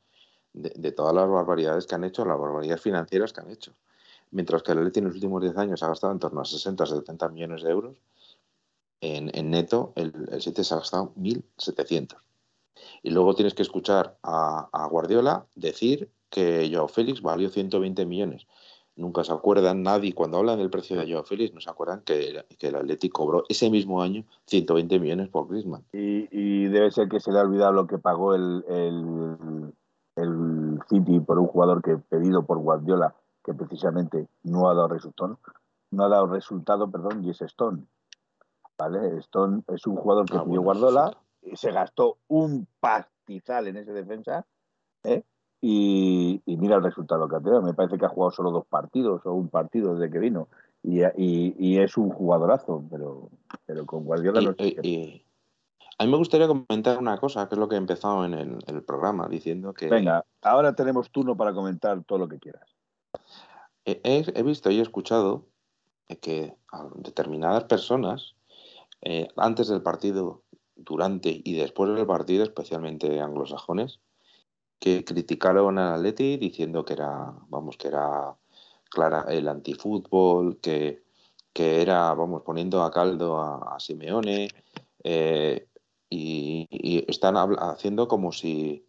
de, todas las barbaridades que han hecho, las barbaridades financieras que han hecho. Mientras que el Atleti en los últimos 10 años ha gastado en torno a 60 70 millones de euros, en, en neto el, el City se ha gastado 1.700. Y luego tienes que escuchar a, a Guardiola decir que Joao Félix valió 120 millones nunca se acuerdan, nadie, cuando hablan del precio de Joao Félix, no se acuerdan que, que el Atlético cobró ese mismo año 120 millones por Griezmann. Y, y, debe ser que se le ha olvidado lo que pagó el, el, el, City por un jugador que pedido por Guardiola, que precisamente no ha dado resultado, no ha dado resultado, perdón, y es Stone. ¿Vale? Stone es un jugador que ah, pidió bueno, Guardiola, y se gastó un pastizal en esa defensa, ¿eh? Y, y, mira el resultado que ha tenido. Me parece que ha jugado solo dos partidos o un partido desde que vino. Y, y, y es un jugadorazo, pero, pero con Guardiola no sé y, A mí me gustaría comentar una cosa, que es lo que he empezado en el, programa, diciendo que... Venga, ahora tenemos turno para comentar todo lo que quieras. He, he visto y he escuchado que determinadas personas, eh, antes del partido durante y después del partido, especialmente anglosajones, que criticaron al Atleti diciendo que era, vamos, que era clara, el antifútbol, que, que era, vamos, poniendo a caldo a, Simeone, eh, y, están haciendo como si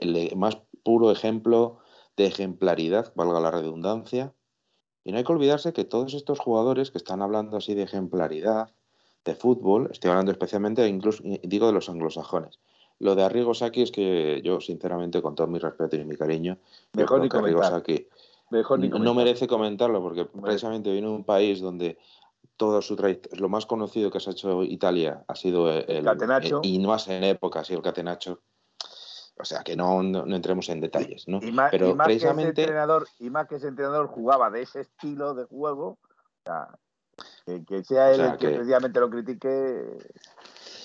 el más puro ejemplo de ejemplaridad, valga la redundancia, y no hay que olvidarse que todos estos jugadores que están hablando así de ejemplaridad, de fútbol, estoy hablando especialmente, incluso digo de los anglosajones. Lo de Arrigo Saki es que yo, sinceramente, con todo mi respeto y mi cariño, Mejor ni no merece comentarlo porque precisamente viene de un país donde todo su lo más conocido que se ha hecho Italia ha sido el, Catenacho. y más en época ha sido el Catenacho. O sea, que no, no, entremos en detalles, ¿no? Y más, Pero precisamente... que ese entrenador, y más que ese entrenador jugaba de ese estilo de juego, o sea, que, sea él el que, precisamente lo critique.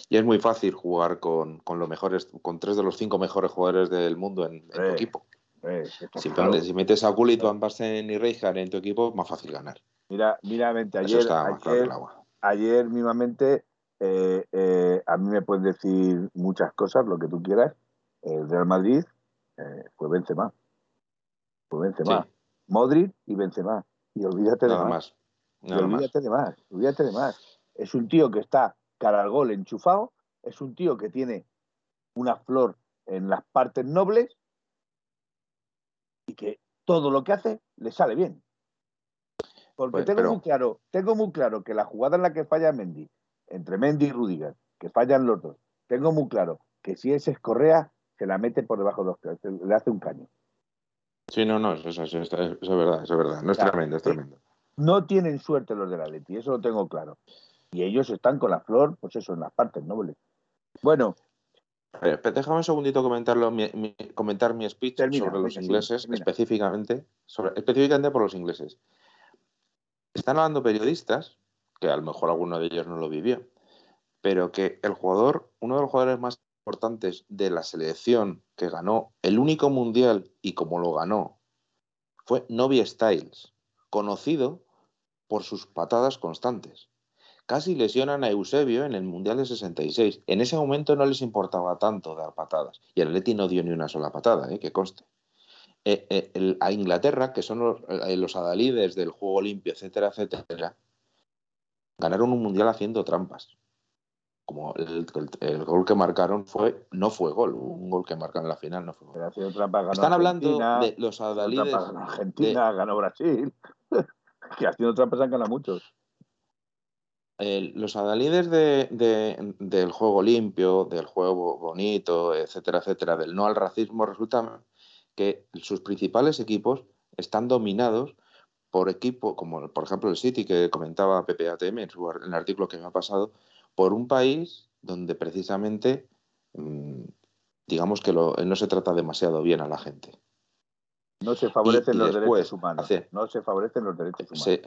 Y es muy fácil jugar con, con, los mejores, con tres de los cinco mejores jugadores del mundo en, tu equipo. si, si, metes a Gullit, Van Basten y Rijkaard en tu equipo, es más fácil ganar. Mira, mira, ayer, ayer, ayer mismamente eh, eh, a mí me puedes decir muchas cosas, lo que tú quieras. El Real Madrid eh, fue Benzema. Fue Benzema. Modric y Benzema. Y olvídate de más. olvídate de más. Olvídate de más. Es un tío que está cara al gol enchufado. Es un tío que tiene una flor en las partes nobles y que todo lo que hace le sale bien. Porque pues, tengo muy claro, tengo muy claro que la jugada en la que falla Mendy, entre Mendy y Rudiger, que fallan los dos, tengo muy claro que si ese es Correa, se la mete por debajo de los le hace un caño. Sí, no, no, eso, es verdad, eso es verdad. No es tremendo, es tremendo. No tienen suerte los de la Leti, eso lo tengo claro. Y ellos están con la flor, pues eso, en las partes nobles. Bueno. déjame un segundito comentarlo, comentar mi speech sobre los ingleses, específicamente, sobre, específicamente por los ingleses. Están hablando periodistas, que a lo mejor alguno de ellos no lo vivió, pero que el jugador, uno de los jugadores más importantes de la selección que ganó el único mundial y como lo ganó, fue Novi Styles, conocido por sus patadas constantes. Casi lesionan a Eusebio en el Mundial de 66. En ese momento no les importaba tanto dar patadas. Y el Atleti no dio ni una sola patada, ¿eh? que conste. Eh, eh, a Inglaterra, que son los, eh, los, adalides del juego limpio, etcétera, etcétera, ganaron un mundial haciendo trampas. Como el, gol que marcaron fue, no fue gol, un gol que marcaron en la final no fue gol. Están hablando de los adalides. Argentina, ganó Brasil. [laughs] que haciendo trampas han ganado muchos. Los adalides de, del juego limpio, del juego bonito, etcétera, etcétera, del no al racismo, resulta que sus principales equipos están dominados por equipos, como por ejemplo el City que comentaba PPATM en, su, en el artículo que me ha pasado, por un país donde precisamente mm, digamos que no se trata demasiado bien a la gente. No se favorecen los derechos humanos. no se favorecen los derechos humanos. Se,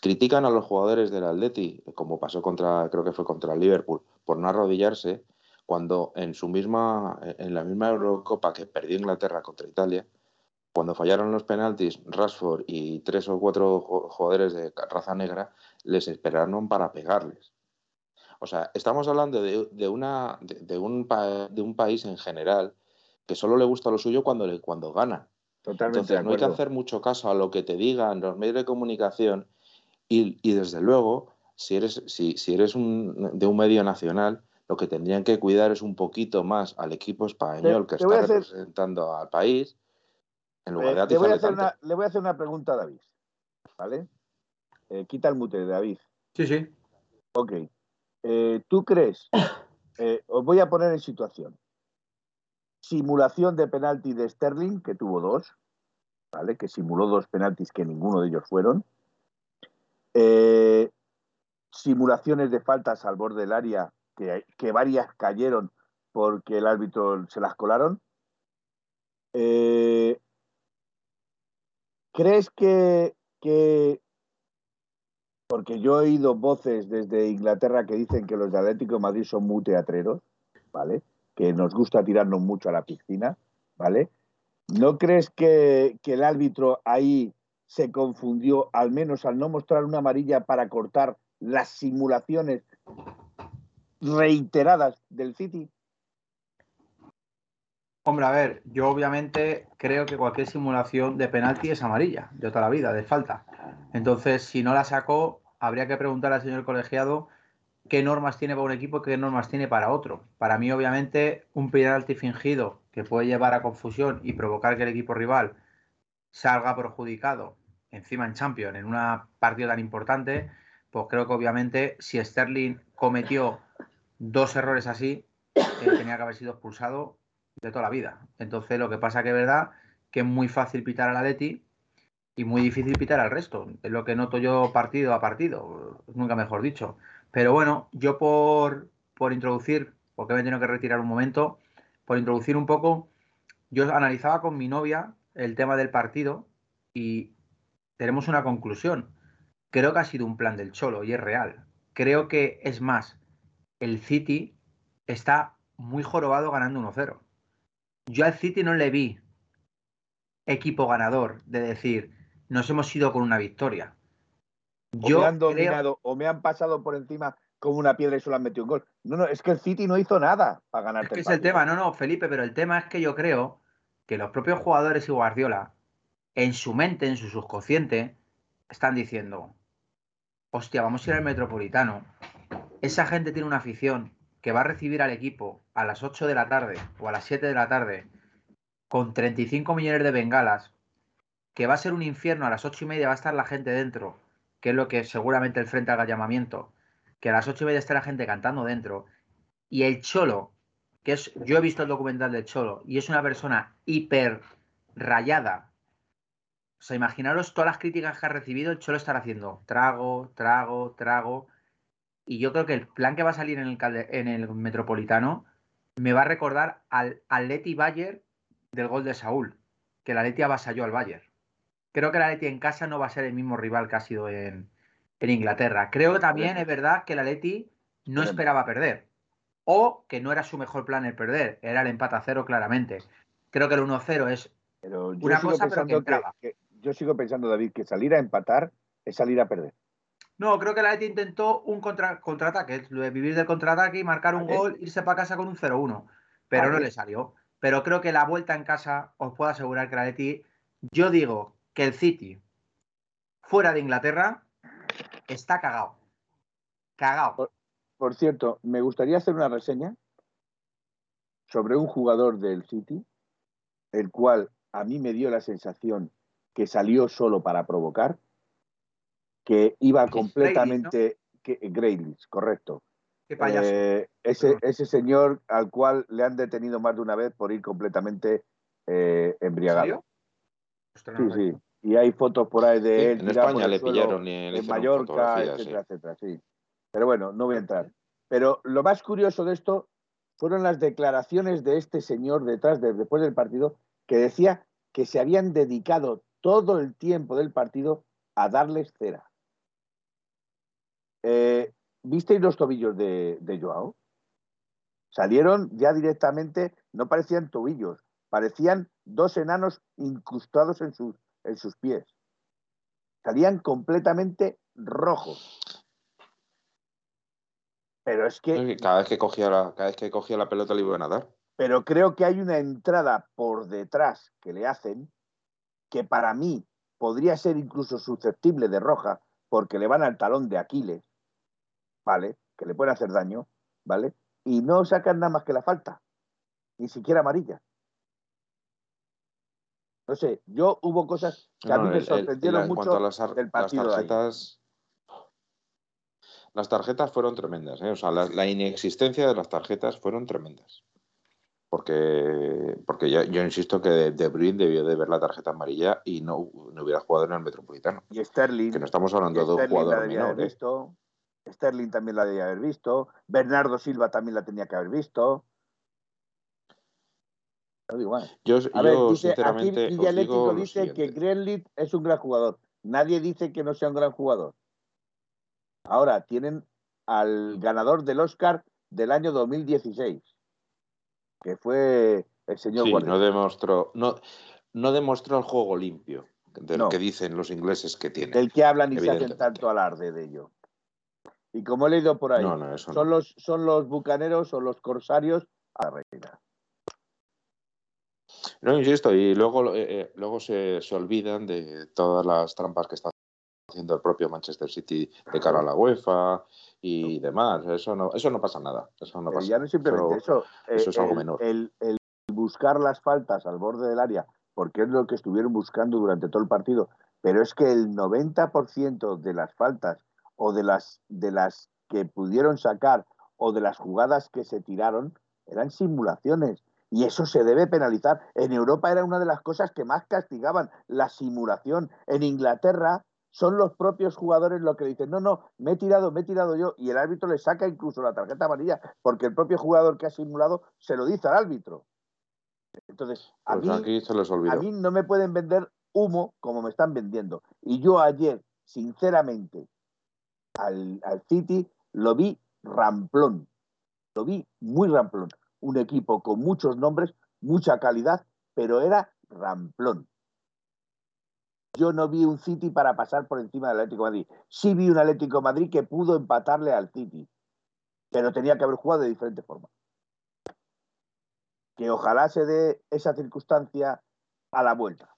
critican a los jugadores del Atleti, como pasó contra, creo que fue contra el Liverpool, por no arrodillarse cuando en su misma, en la misma Eurocopa que perdió Inglaterra contra Italia, cuando fallaron los penaltis, Rashford y tres o cuatro jugadores de raza negra les esperaron para pegarles. O sea, estamos hablando de, una, de, un, de un país en general que solo le gusta lo suyo cuando, le, cuando gana. Totalmente Entonces, no hay que hacer mucho caso a lo que te digan los medios de comunicación y, y desde luego, si eres, si, si eres un, de un medio nacional, lo que tendrían que cuidar es un poquito más al equipo español que está representando al país, en lugar de le voy, a hacer una, le voy a hacer una pregunta a David, ¿vale? Eh, quita el mute, David. Sí, sí. Ok. Eh, ¿Tú crees? Eh, os voy a poner en situación. Simulación de penalti de Sterling, que tuvo dos, ¿vale? Que simuló dos penaltis que ninguno de ellos fueron. Simulaciones de faltas al borde del área que, varias cayeron porque el árbitro se las colaron. Eh, ¿Crees que, porque yo he oído voces desde Inglaterra que dicen que los de Atlético de Madrid son muy teatreros, ¿vale? Que nos gusta tirarnos mucho a la piscina, ¿vale? ¿No crees que, que el árbitro ahí se confundió, al menos al no mostrar una amarilla para cortar las simulaciones reiteradas del City? Hombre, a ver, yo obviamente creo que cualquier simulación de penalti es amarilla, de toda la vida, de falta. Entonces, si no la sacó, habría que preguntar al señor colegiado qué normas tiene para un equipo y qué normas tiene para otro. Para mí, obviamente, un penalti fingido que puede llevar a confusión y provocar que el equipo rival salga perjudicado encima en Champions en una partida tan importante, pues creo que obviamente si Sterling cometió dos errores así, eh, tenía que haber sido expulsado de toda la vida. Entonces lo que pasa que es verdad que es muy fácil pitar al Atleti y muy difícil pitar al resto. Es lo que noto yo partido a partido, nunca mejor dicho. Pero bueno, yo por, por introducir, porque me he tenido que retirar un momento, por introducir un poco, yo analizaba con mi novia el tema del partido y tenemos una conclusión. Creo que ha sido un plan del Cholo y es real. Creo que es más, el City está muy jorobado ganando 1-0. Yo al City no le vi equipo ganador de decir, nos hemos ido con una victoria. Yo o me han dominado o me han pasado por encima como una piedra y solo han metido un gol. No, no, es que el City no hizo nada para ganar. Es que es el tema, no, no, Felipe, pero el tema es que yo creo que los propios jugadores y Guardiola, en su mente, en su subconsciente, están diciendo, hostia, vamos a ir al Metropolitano. Esa gente tiene una afición que va a recibir al equipo a las 8 de la tarde o a las 7 de la tarde con 35 millones de bengalas, que va a ser un infierno, a las 8 y media va a estar la gente dentro, que es lo que seguramente el frente haga llamamiento, que a las 8 y media esté la gente cantando dentro, y el Cholo, que es, yo he visto el documental del Cholo, y es una persona hiper rayada. O sea, imaginaros todas las críticas que ha recibido, el Cholo estará haciendo trago, trago, trago. Y yo creo que el plan que va a salir en el, en el Metropolitano me va a recordar al Atleti Bayer del gol de Saúl, que el Atleti avasalló al Bayern. Creo que el Atleti en casa no va a ser el mismo rival que ha sido en, en Inglaterra. Creo también es verdad que el Atleti no esperaba perder o que no era su mejor plan el perder, era el empate a cero claramente. Creo que el 1-0 es pero yo una cosa pero que entraba. yo sigo pensando, David, que salir a empatar es salir a perder. No, creo que el Atleti intentó un contra, contraataque, vivir del contraataque y marcar un gol, irse para casa con un 0-1, pero no le salió. Pero creo que la vuelta en casa, os puedo asegurar que el Atleti, yo digo que el City, fuera de Inglaterra, está cagado. Cagado. Por cierto, me gustaría hacer una reseña sobre un jugador del City, el cual a mí me dio la sensación que salió solo para provocar, que iba completamente... Graylis, correcto. Qué payaso. Eh, ese, ese, señor al cual le han detenido más de una vez por ir completamente eh, embriagado. Sí, sí. Y hay fotos por ahí de él. En España le pillaron y en Mallorca, etcétera, etcétera, sí. Pero bueno, no voy a entrar. Pero lo más curioso de esto fueron las declaraciones de este señor detrás, de, después del partido, que decía que se habían dedicado todo el tiempo del partido a darles cera. Eh, ¿Visteis los tobillos de, de Joao? Salieron ya directamente, no parecían tobillos, parecían dos enanos incrustados en sus, en sus pies. Salían completamente rojos. Pero es que. Cada vez que cogía la, cada vez que cogía la pelota le iba a nadar. Pero creo que hay una entrada por detrás que le hacen que para mí podría ser incluso susceptible de roja porque le van al talón de Aquiles, ¿vale? Que le puede hacer daño, ¿vale? Y no sacan nada más que la falta, ni siquiera amarilla. No sé, yo hubo cosas que a mí me sorprendieron mucho del partido las tarjetas, las tarjetas fueron tremendas, ¿eh? o sea, la, inexistencia de las tarjetas fueron tremendas. Porque, porque yo, insisto que De Bruyne debió de ver la tarjeta amarilla y no, no, hubiera jugado en el Metropolitano. Y Sterling. Que no estamos hablando de un jugador menor. ¿eh? Sterling también la debía haber visto. Bernardo Silva también la tenía que haber visto. Yo, a ver, dice, sinceramente, aquí dice que Grenlit es un gran jugador. Nadie dice que no sea un gran jugador. Ahora tienen al ganador del Oscar del año 2016, que fue el señor sí, no demostró, no, no demostró el juego limpio, de lo que dicen los ingleses que tiene. Del que hablan y se hacen tanto alarde de ello. Y como he leído por ahí, No, no, son, los, son los bucaneros o los corsarios a la reina. No, insisto, y luego, eh, eh, luego se, se olvidan de todas las trampas que está haciendo el propio Manchester City de cara a la UEFA y demás. Eso no, eso no pasa nada. Eso no pasa ya no es simplemente eso. eso eh, es algo el- menor. El, el buscar las faltas al borde del área, porque es lo que estuvieron buscando durante todo el partido, pero es que el 90% de las faltas o de las, de las que pudieron sacar o de las jugadas que se tiraron eran simulaciones. Y eso se debe penalizar. En Europa era una de las cosas que más castigaban, la simulación. En Inglaterra son los propios jugadores los que dicen, no, no, me he tirado, me he tirado yo, y el árbitro le saca incluso la tarjeta amarilla, porque el propio jugador que ha simulado se lo dice al árbitro. Entonces, a, Pues mí, aquí se les a olvidó. mí no me pueden vender humo como me están vendiendo. Y yo ayer, sinceramente, al, al City lo vi ramplón, lo vi muy ramplón. Un equipo con muchos nombres, mucha calidad, pero era ramplón. Yo no vi un City para pasar por encima del Atlético de Madrid. Sí vi un Atlético de Madrid que pudo empatarle al City, pero tenía que haber jugado de diferente forma. Que ojalá se dé esa circunstancia a la vuelta.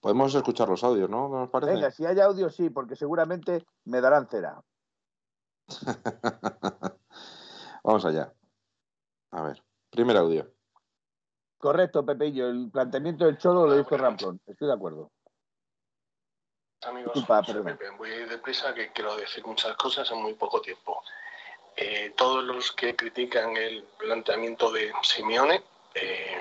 Podemos escuchar los audios, ¿no? ¿No os parece? Venga, si hay audio, sí, porque seguramente me darán cera. [laughs] Vamos allá. A ver, primer audio. Correcto, Pepillo. El planteamiento del Cholo lo hizo Ramplón. Estoy de acuerdo. Amigos, Disculpa. Pepe. voy a ir deprisa que quiero decir muchas cosas en muy poco tiempo. Eh, todos los que critican el planteamiento de Simeone, eh,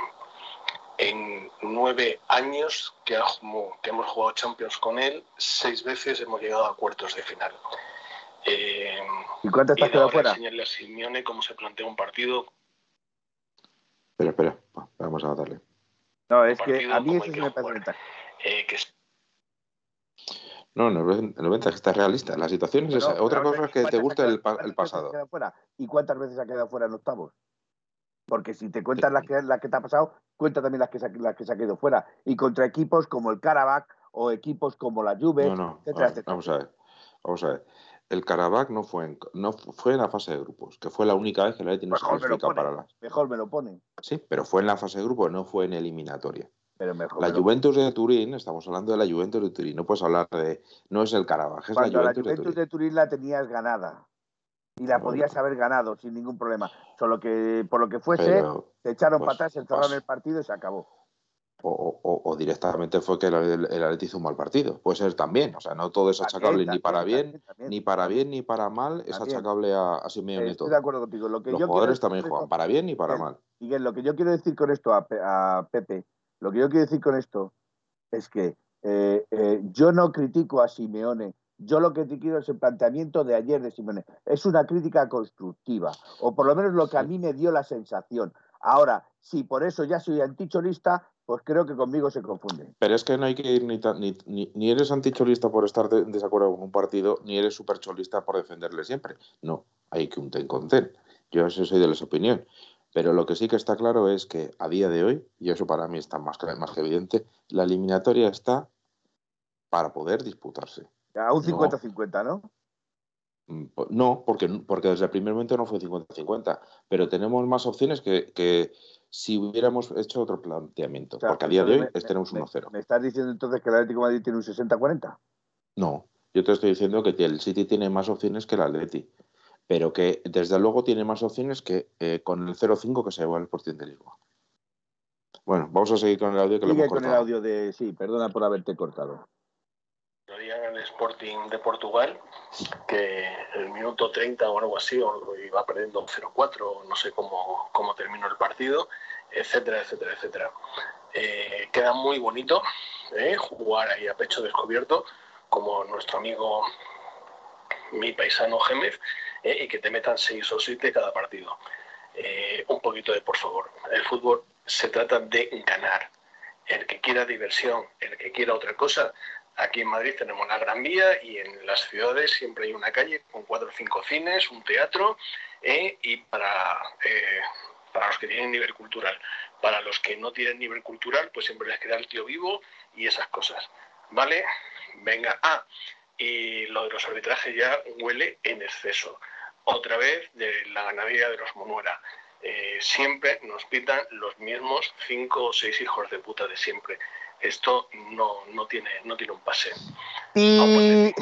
en nueve años que, ha jugado- que hemos jugado Champions con él, seis veces hemos llegado a cuartos de final. Eh, ¿Y has de quedado fuera? enseñarle a Simeone cómo se plantea un partido, Espera, espera. Va, Vamos a darle. No, es que a mí eso me parece ventaja. eh, que es- No, no, no, no, que está realista. La situación es esa. Otra cosa es que te ¿cuántas guste ha el, pa- el pasado. fuera? ¿Y cuántas veces ha quedado fuera en octavos? Porque si te cuentas las que, las que te ha pasado, cuenta también las que, se, las que se ha quedado fuera. Y contra equipos como el Karabakh o equipos como la Juve, No, no. etcétera, va- etcétera. Vamos a ver. Vamos a ver. El Karabakh no fue en, no fu- fue en la fase de grupos, que fue la única vez que el Atleti no se clasifica para las. Mejor me lo pone. Sí, pero fue en la fase de grupos, no fue en eliminatoria. Pero mejor La me Juventus de Turín, estamos hablando de la Juventus de Turín, no puedes hablar de. No es el Karabakh, es Cuando la a la Juventus, Juventus de de Turín la tenías ganada. Y la Bueno. podías haber ganado sin ningún problema. Solo que por lo que fuese. Pero, te echaron pues, atrás, encerraron paso. el partido y se acabó. O, o- o- o directamente fue que el, el, el Atleti hizo un mal partido. Puede ser también. O sea, no todo es achacable También, ni para bien, también, ni para bien, ni para mal. Es achacable a, a Simeone y Estoy todo. de acuerdo contigo. Lo que Los yo quiero jugadores también juegan esto- para bien y para Miguel, mal. Miguel, lo que yo quiero decir con esto a, a Pepe, lo que yo quiero decir con esto es que eh, eh, yo no critico a Simeone. Yo lo que critico es el planteamiento de ayer de Simeone. Es una crítica constructiva, o por lo menos lo que a mí me dio la sensación. Ahora, si por eso ya soy anticholista, pues creo que conmigo se confunde. Pero es que no hay que ir ni, tan- ni, ni, ni eres anticholista por estar de- en desacuerdo con un partido, ni eres supercholista por defenderle siempre. No, hay que un ten con ten. Yo eso soy de esa opinión. Pero lo que sí que está claro es que a día de hoy, y eso para mí está más, que- más que evidente, la eliminatoria está para poder disputarse. A un No. 50-50, ¿no? Mm, No, porque, porque desde el primer momento no fue 50-50, pero tenemos más opciones que, que si hubiéramos hecho otro planteamiento, porque a día de hoy me- es- tenemos me- 1-0. ¿Me estás diciendo entonces que el Atlético de Madrid tiene un 60-40? No, yo te estoy diciendo que el City tiene más opciones que el Atleti, pero que desde luego tiene más opciones que eh, con el 0-5 que se lleva el Sporting de Lisboa. Bueno, vamos a seguir con el audio que lo Sigue hemos con el cortado. audio de... Sí, perdona por haberte cortado. En el Sporting de Portugal, que el minuto 30 o algo así, iba perdiendo 0-4, no sé cómo, cómo terminó el partido, etcétera, etcétera, etcétera. Eh, queda muy bonito ¿eh? jugar ahí a pecho descubierto, como nuestro amigo, mi paisano Gémez, ¿eh? y que te metan 6 o 7 cada partido. Un poquito de por favor. El fútbol se trata de ganar. El que quiera diversión, el que quiera otra cosa, Aquí en Madrid tenemos la Gran Vía y en las ciudades siempre hay una calle con cuatro o cinco cines, un teatro ¿eh? y para, eh, para los que tienen nivel cultural. Para los que no tienen nivel cultural, pues siempre les queda el tío vivo y esas cosas. ¿Vale? Venga. Ah, y lo de los arbitrajes ya huele en exceso. Otra vez de la ganadería de los Monuera. Eh, siempre nos pitan los mismos cinco o seis hijos de puta de siempre. Esto no, no, tiene, no tiene un pase. Y...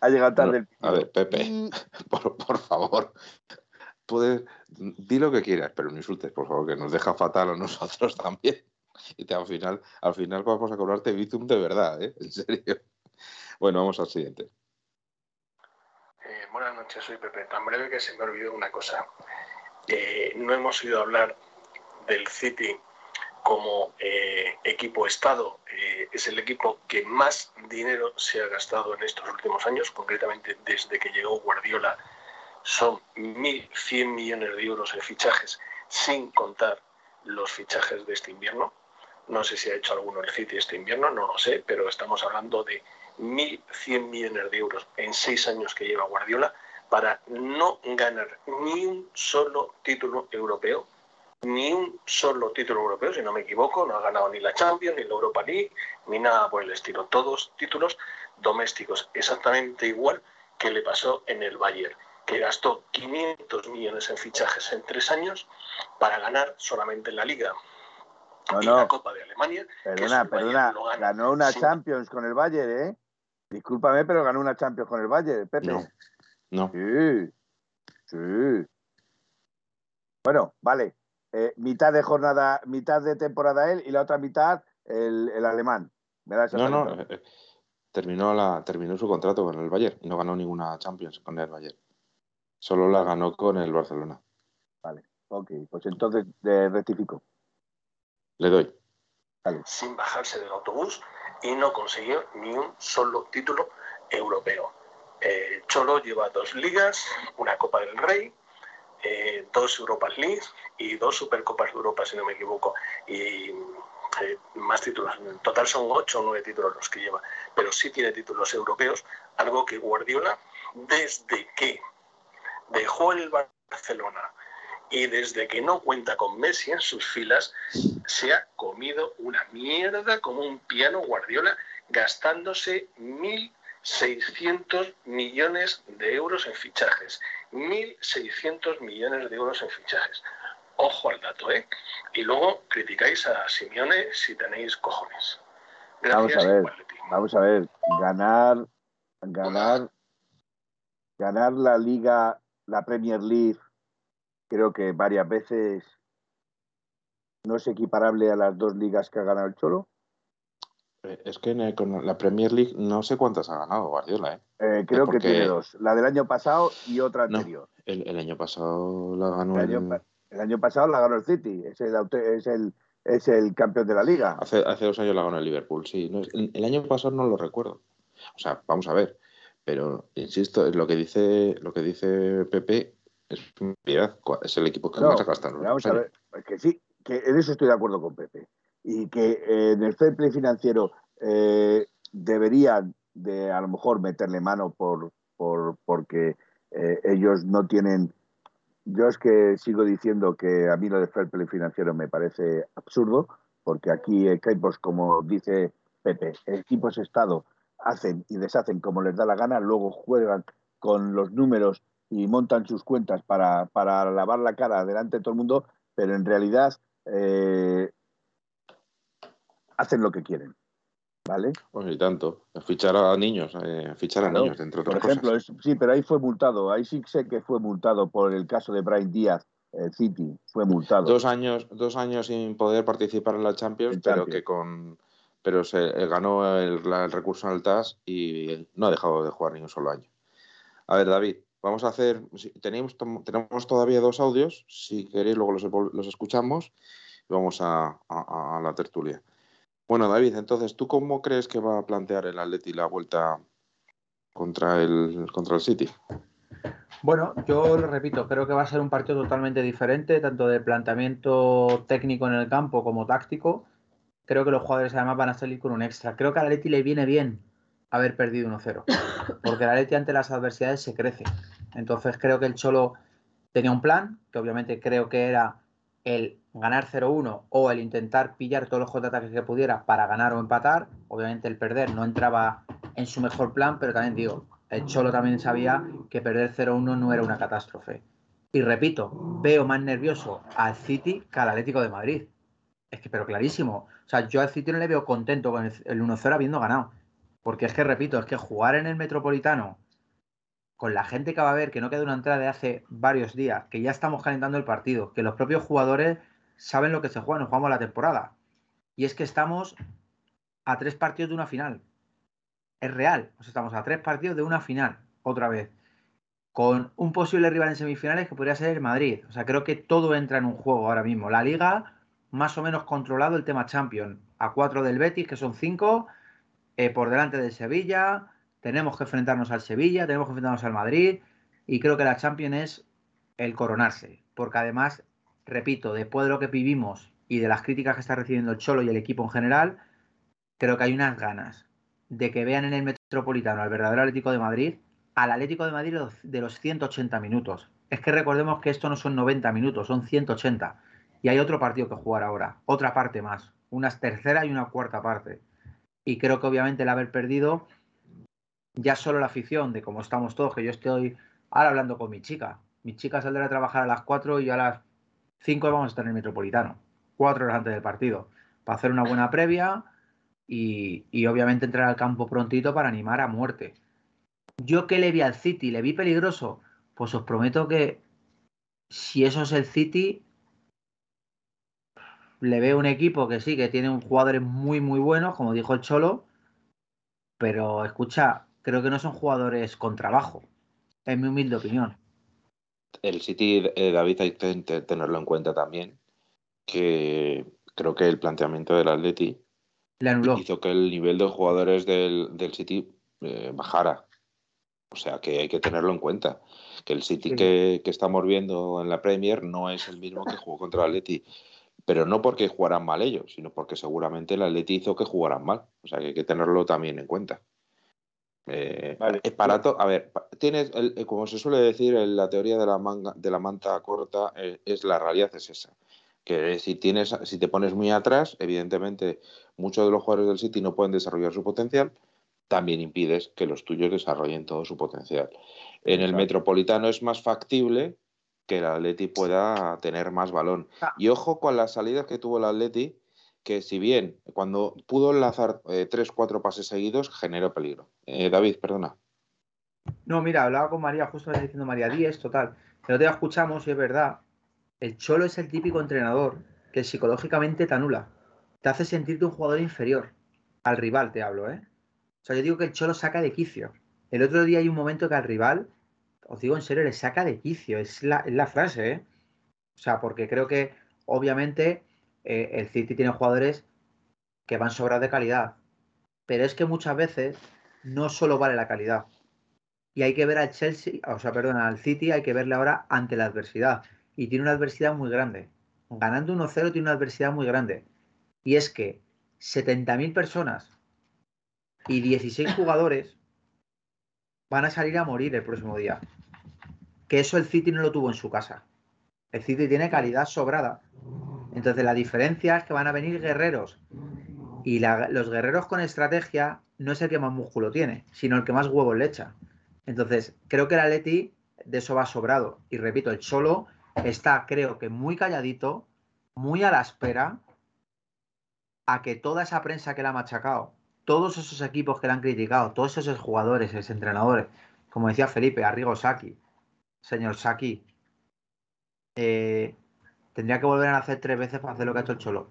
Ha llegado tarde. a ver, Pepe, [laughs] por, favor, puedes, di lo que quieras, pero no insultes, por favor, que nos deja fatal a nosotros [laughs] también. Y te, al final, al final vamos a cobrarte Bizum de verdad, ¿eh? En serio. Bueno, vamos al siguiente. Eh, buenas noches, soy Pepe. Tan breve que se me olvidó una cosa. Eh, no hemos oído hablar del City como eh, equipo Estado. es el equipo que más dinero se ha gastado en estos últimos años, concretamente desde que llegó Guardiola. Son 1.100 millones de euros en fichajes, sin contar los fichajes de este invierno. No sé si ha hecho alguno el City este invierno, no lo sé, pero estamos hablando de 1.100 millones de euros en seis años que lleva Guardiola para no ganar ni un solo título europeo, ni un solo título europeo, si no me equivoco, no ha ganado ni la Champions, ni la Europa League, ni nada por el estilo. Todos títulos domésticos, exactamente igual que le pasó en el Bayern, que gastó 500 millones en fichajes en tres años para ganar solamente la Liga. y la Copa de Alemania. Perdona, perdona, ganó una Champions con el Bayern, ¿eh? Discúlpame, pero ganó una Champions con el Bayern, Pepe. No. Sí, sí. Bueno, vale. Eh, mitad de jornada, mitad de temporada él y la otra mitad el, alemán. no, no, eh, eh, terminó, la, terminó su contrato con el Bayern y no ganó ninguna Champions con el Bayern. Solo la ganó con el Barcelona. Vale, ok, pues entonces rectifico. Le doy. Sin bajarse del autobús y no consiguió ni un solo título europeo. Eh, Cholo lleva dos ligas, una Copa del Rey, eh, dos Europas League y dos Supercopas de Europa, si no me equivoco. Y eh, más títulos. En total son ocho o nueve títulos los que lleva. Pero sí tiene títulos europeos, algo que Guardiola, desde que dejó el Barcelona y desde que no cuenta con Messi en sus filas, se ha comido una mierda como un piano Guardiola, gastándose mil 600 millones de euros en fichajes. 1.600 millones de euros en fichajes. Ojo al dato, ¿eh? Y luego criticáis a Simeone si tenéis cojones. vamos a ver, vamos a ver, ganar, ganar, ganar la Liga, la Premier League, creo que varias veces no es equiparable a las dos ligas que ha ganado el Cholo. Eh, es que con la Premier League no sé cuántas ha ganado Guardiola, ¿eh? eh creo que tiene dos. La del año pasado y otra anterior. el, año pasado la ganó el... Año, el... año pasado la ganó el City. Es el, es el, es el campeón de la liga. Hace, hace dos años la ganó el Liverpool, sí. el, año pasado no lo recuerdo. O sea, vamos a ver. Pero, insisto, lo que dice, lo que dice Pepe es Es el equipo que más ha gastado. Vamos a ver, que sí, que en eso estoy de acuerdo con Pepe y que eh, en el fair play financiero eh, deberían de a lo mejor meterle mano por, por porque eh, ellos no tienen yo es que sigo diciendo que a mí lo de fair play financiero me parece absurdo porque aquí equipos como dice Pepe equipos estado hacen y deshacen como les da la gana luego juegan con los números y montan sus cuentas para, para lavar la cara delante de todo el mundo pero en realidad hacen lo que quieren. ¿Vale? Pues y tanto. Fichar a niños, eh, fichar a niños, entre otras Por ejemplo, sí, pero ahí fue multado. Ahí sí sé que fue multado por el caso de Brian Díaz, el City, fue multado. Dos años, dos años sin poder participar en la Champions, pero que con pero se eh, ganó el, recurso en el TAS y no ha dejado de jugar ni un solo año. A ver, David, vamos a hacer. Tenemos, tenemos todavía dos audios. Si queréis, luego los, escuchamos y vamos a la tertulia. Bueno, David, entonces, ¿tú cómo crees que va a plantear el Atleti la vuelta contra el, contra el City? Bueno, yo lo repito, creo que va a ser un partido totalmente diferente, tanto de planteamiento técnico en el campo como táctico. Creo que los jugadores además van a salir con un extra. Creo que al Atleti le viene bien haber perdido 1-0, porque el Atleti ante las adversidades se crece. Entonces creo que el Cholo tenía un plan, que obviamente creo que era el ganar 0-1 o el intentar pillar todos los contraataques que pudiera para ganar o empatar. Obviamente el perder no entraba en su mejor plan, pero también digo, el Cholo también sabía que perder 0-1 no era una catástrofe. Y repito, veo más nervioso al City que al Atlético de Madrid. Es que, pero clarísimo. O sea, yo al City no le veo contento con el 1-0 habiendo ganado. Porque es que, repito, es que jugar en el Metropolitano con la gente que va a ver, que no queda una entrada de hace varios días, que ya estamos calentando el partido, que los propios jugadores saben lo que se juega, nos jugamos la temporada. Y es que estamos a tres partidos de una final. Es real. O estamos a tres partidos de una final, otra vez. Con un posible rival en semifinales que podría ser el Madrid. O sea, creo que todo entra en un juego ahora mismo. La liga, más o menos controlado el tema Champions. A cuatro del Betis, que son cinco. Eh, por delante del Sevilla. Tenemos que enfrentarnos al Sevilla, tenemos que enfrentarnos al Madrid. Y creo que la Champions es el coronarse. Porque además, repito, después de lo que vivimos y de las críticas que está recibiendo el Cholo y el equipo en general, creo que hay unas ganas de que vean en el Metropolitano al verdadero Atlético de Madrid, al Atlético de Madrid de los 180 minutos. Es que recordemos que esto no son 90 minutos, son 180. Y hay otro partido que jugar ahora, otra parte más, una tercera y una cuarta parte. Y creo que obviamente el haber perdido, ya solo la afición de cómo estamos todos, que yo estoy ahora hablando con mi chica. Mi chica saldrá a trabajar a las 4 y a las 5 vamos a estar en el Metropolitano, cuatro horas antes del partido, para hacer una buena previa y, obviamente entrar al campo prontito para animar a muerte. Yo que le vi al City, le vi peligroso, pues os prometo que si eso es el City, le veo un equipo que sí, que tiene un jugadores muy, muy buenos, como dijo el Cholo, pero escucha, creo que no son jugadores con trabajo, en mi humilde opinión. El City, eh, David, hay que tenerlo en cuenta también, que creo que el planteamiento del Atleti hizo que el nivel de jugadores del, City eh, bajara. O sea que hay que tenerlo en cuenta. Que el City que, estamos viendo en la Premier no es el mismo que jugó contra el Atleti. Pero no porque jugaran mal ellos, sino porque seguramente el Atleti hizo que jugaran mal. O sea que hay que tenerlo también en cuenta. Eh, es para a ver, tienes, como se suele decir, la teoría de la, manga, de la manta corta eh, es la realidad, es esa. Que si tienes si te pones muy atrás evidentemente muchos de los jugadores del City no pueden desarrollar su potencial también impides que los tuyos desarrollen todo su potencial. En el Metropolitano es más factible que el Atleti pueda tener más balón. Ah. y ojo con las salidas que tuvo el Atleti que si bien cuando pudo enlazar eh, tres cuatro pases seguidos generó peligro eh, David perdona no mira hablaba con María justo diciendo María Díez total pero te escuchamos y es verdad el Cholo es el típico entrenador que psicológicamente te anula. Te hace sentirte un jugador inferior. Al rival te hablo, ¿eh? O sea, yo digo que el Cholo saca de quicio. El otro día hay un momento que al rival, os digo en serio, le saca de quicio. Es la, frase, ¿eh? O sea, porque creo que obviamente eh, el City tiene jugadores que van sobrados de calidad. Pero es que muchas veces no solo vale la calidad. Y hay que ver al Chelsea, o sea, perdón, al City hay que verle ahora ante la adversidad y tiene una adversidad muy grande. Ganando 1-0 tiene una adversidad muy grande. Y es que 70.000 personas y 16 [coughs] jugadores van a salir a morir el próximo día. Que eso el City no lo tuvo en su casa. El City tiene calidad sobrada. Entonces la diferencia es que van a venir guerreros. Y los guerreros con estrategia no es el que más músculo tiene, sino el que más huevos le echa. Entonces, creo que el Atleti de eso va sobrado. Y repito, el solo está, creo que muy calladito, muy a la espera a que toda esa prensa que le ha machacado, todos esos equipos que le han criticado, todos esos jugadores, esos entrenadores, como decía Felipe, Arrigo Saki, señor Saki, eh, tendría que volver a hacer tres veces para hacer lo que ha hecho el Cholo.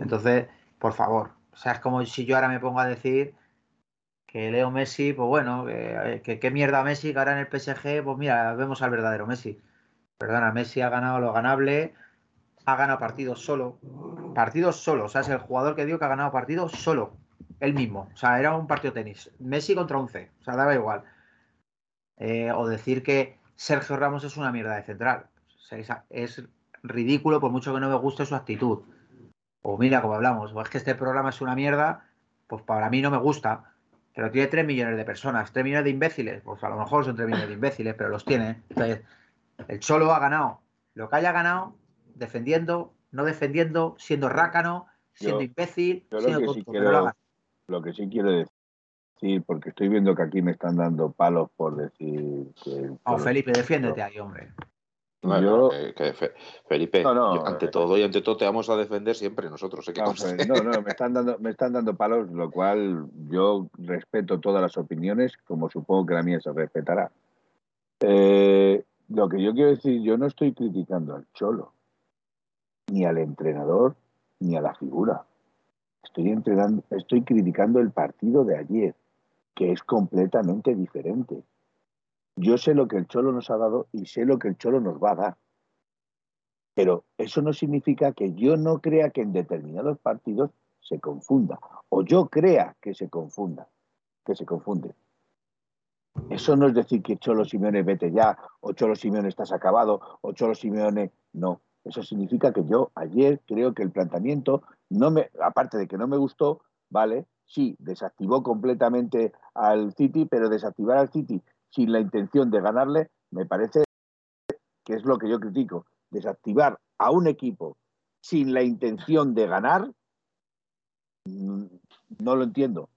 Entonces, por favor, o sea, es como si yo ahora me pongo a decir que Leo Messi, pues bueno, que, qué mierda Messi, que ahora en el PSG, pues mira, vemos al verdadero Messi. Perdona, Messi ha ganado lo ganable, ha ganado partidos solo. Partidos solo, o sea, es el jugador que digo que ha ganado partidos solo, él mismo. O sea, era un partido tenis. Messi contra 11, o sea, daba igual. Eh, o decir que Sergio Ramos es una mierda de central. es, ridículo por mucho que no me guste su actitud. O mira, como hablamos, o es que este programa es una mierda, pues para mí no me gusta. Pero tiene 3 millones de personas, 3 millones de imbéciles. Pues a lo mejor son 3 millones de imbéciles, pero los tiene. Entonces, el Cholo ha ganado lo que haya ganado, defendiendo, no defendiendo, siendo rácano, siendo imbécil, siendo lo que, sí quiero, lo que sí quiero decir Sí, porque estoy viendo que aquí me están dando palos por decir que. Oh, Felipe, defiéndete ahí, hombre. Bueno, Yo- que- que Fe- Felipe, No, no, yo, ante eh, todo y ante todo te vamos a defender siempre nosotros. ¿eh? No, no, me están dando, me están dando palos, lo cual yo respeto todas las opiniones, como supongo que la mía se respetará. Eh, lo que yo quiero decir, yo no estoy criticando al Cholo, ni al entrenador, ni a la figura. Estoy entrenando, estoy criticando el partido de ayer, que es completamente diferente. Yo sé lo que el Cholo nos ha dado y sé lo que el Cholo nos va a dar. Pero eso no significa que yo no crea que en determinados partidos se confunda. O yo crea que se confunda. Que se confunde. Eso no es decir que Cholo Simeone vete ya, o Cholo Simeone estás acabado, o Cholo Simeone no. Eso significa que yo ayer creo que el planteamiento, no me, aparte de que no me gustó, ¿vale? Sí, desactivó completamente al City, pero desactivar al City sin la intención de ganarle, me parece que es lo que yo critico. Desactivar a un equipo sin la intención de ganar, mm, no lo entiendo.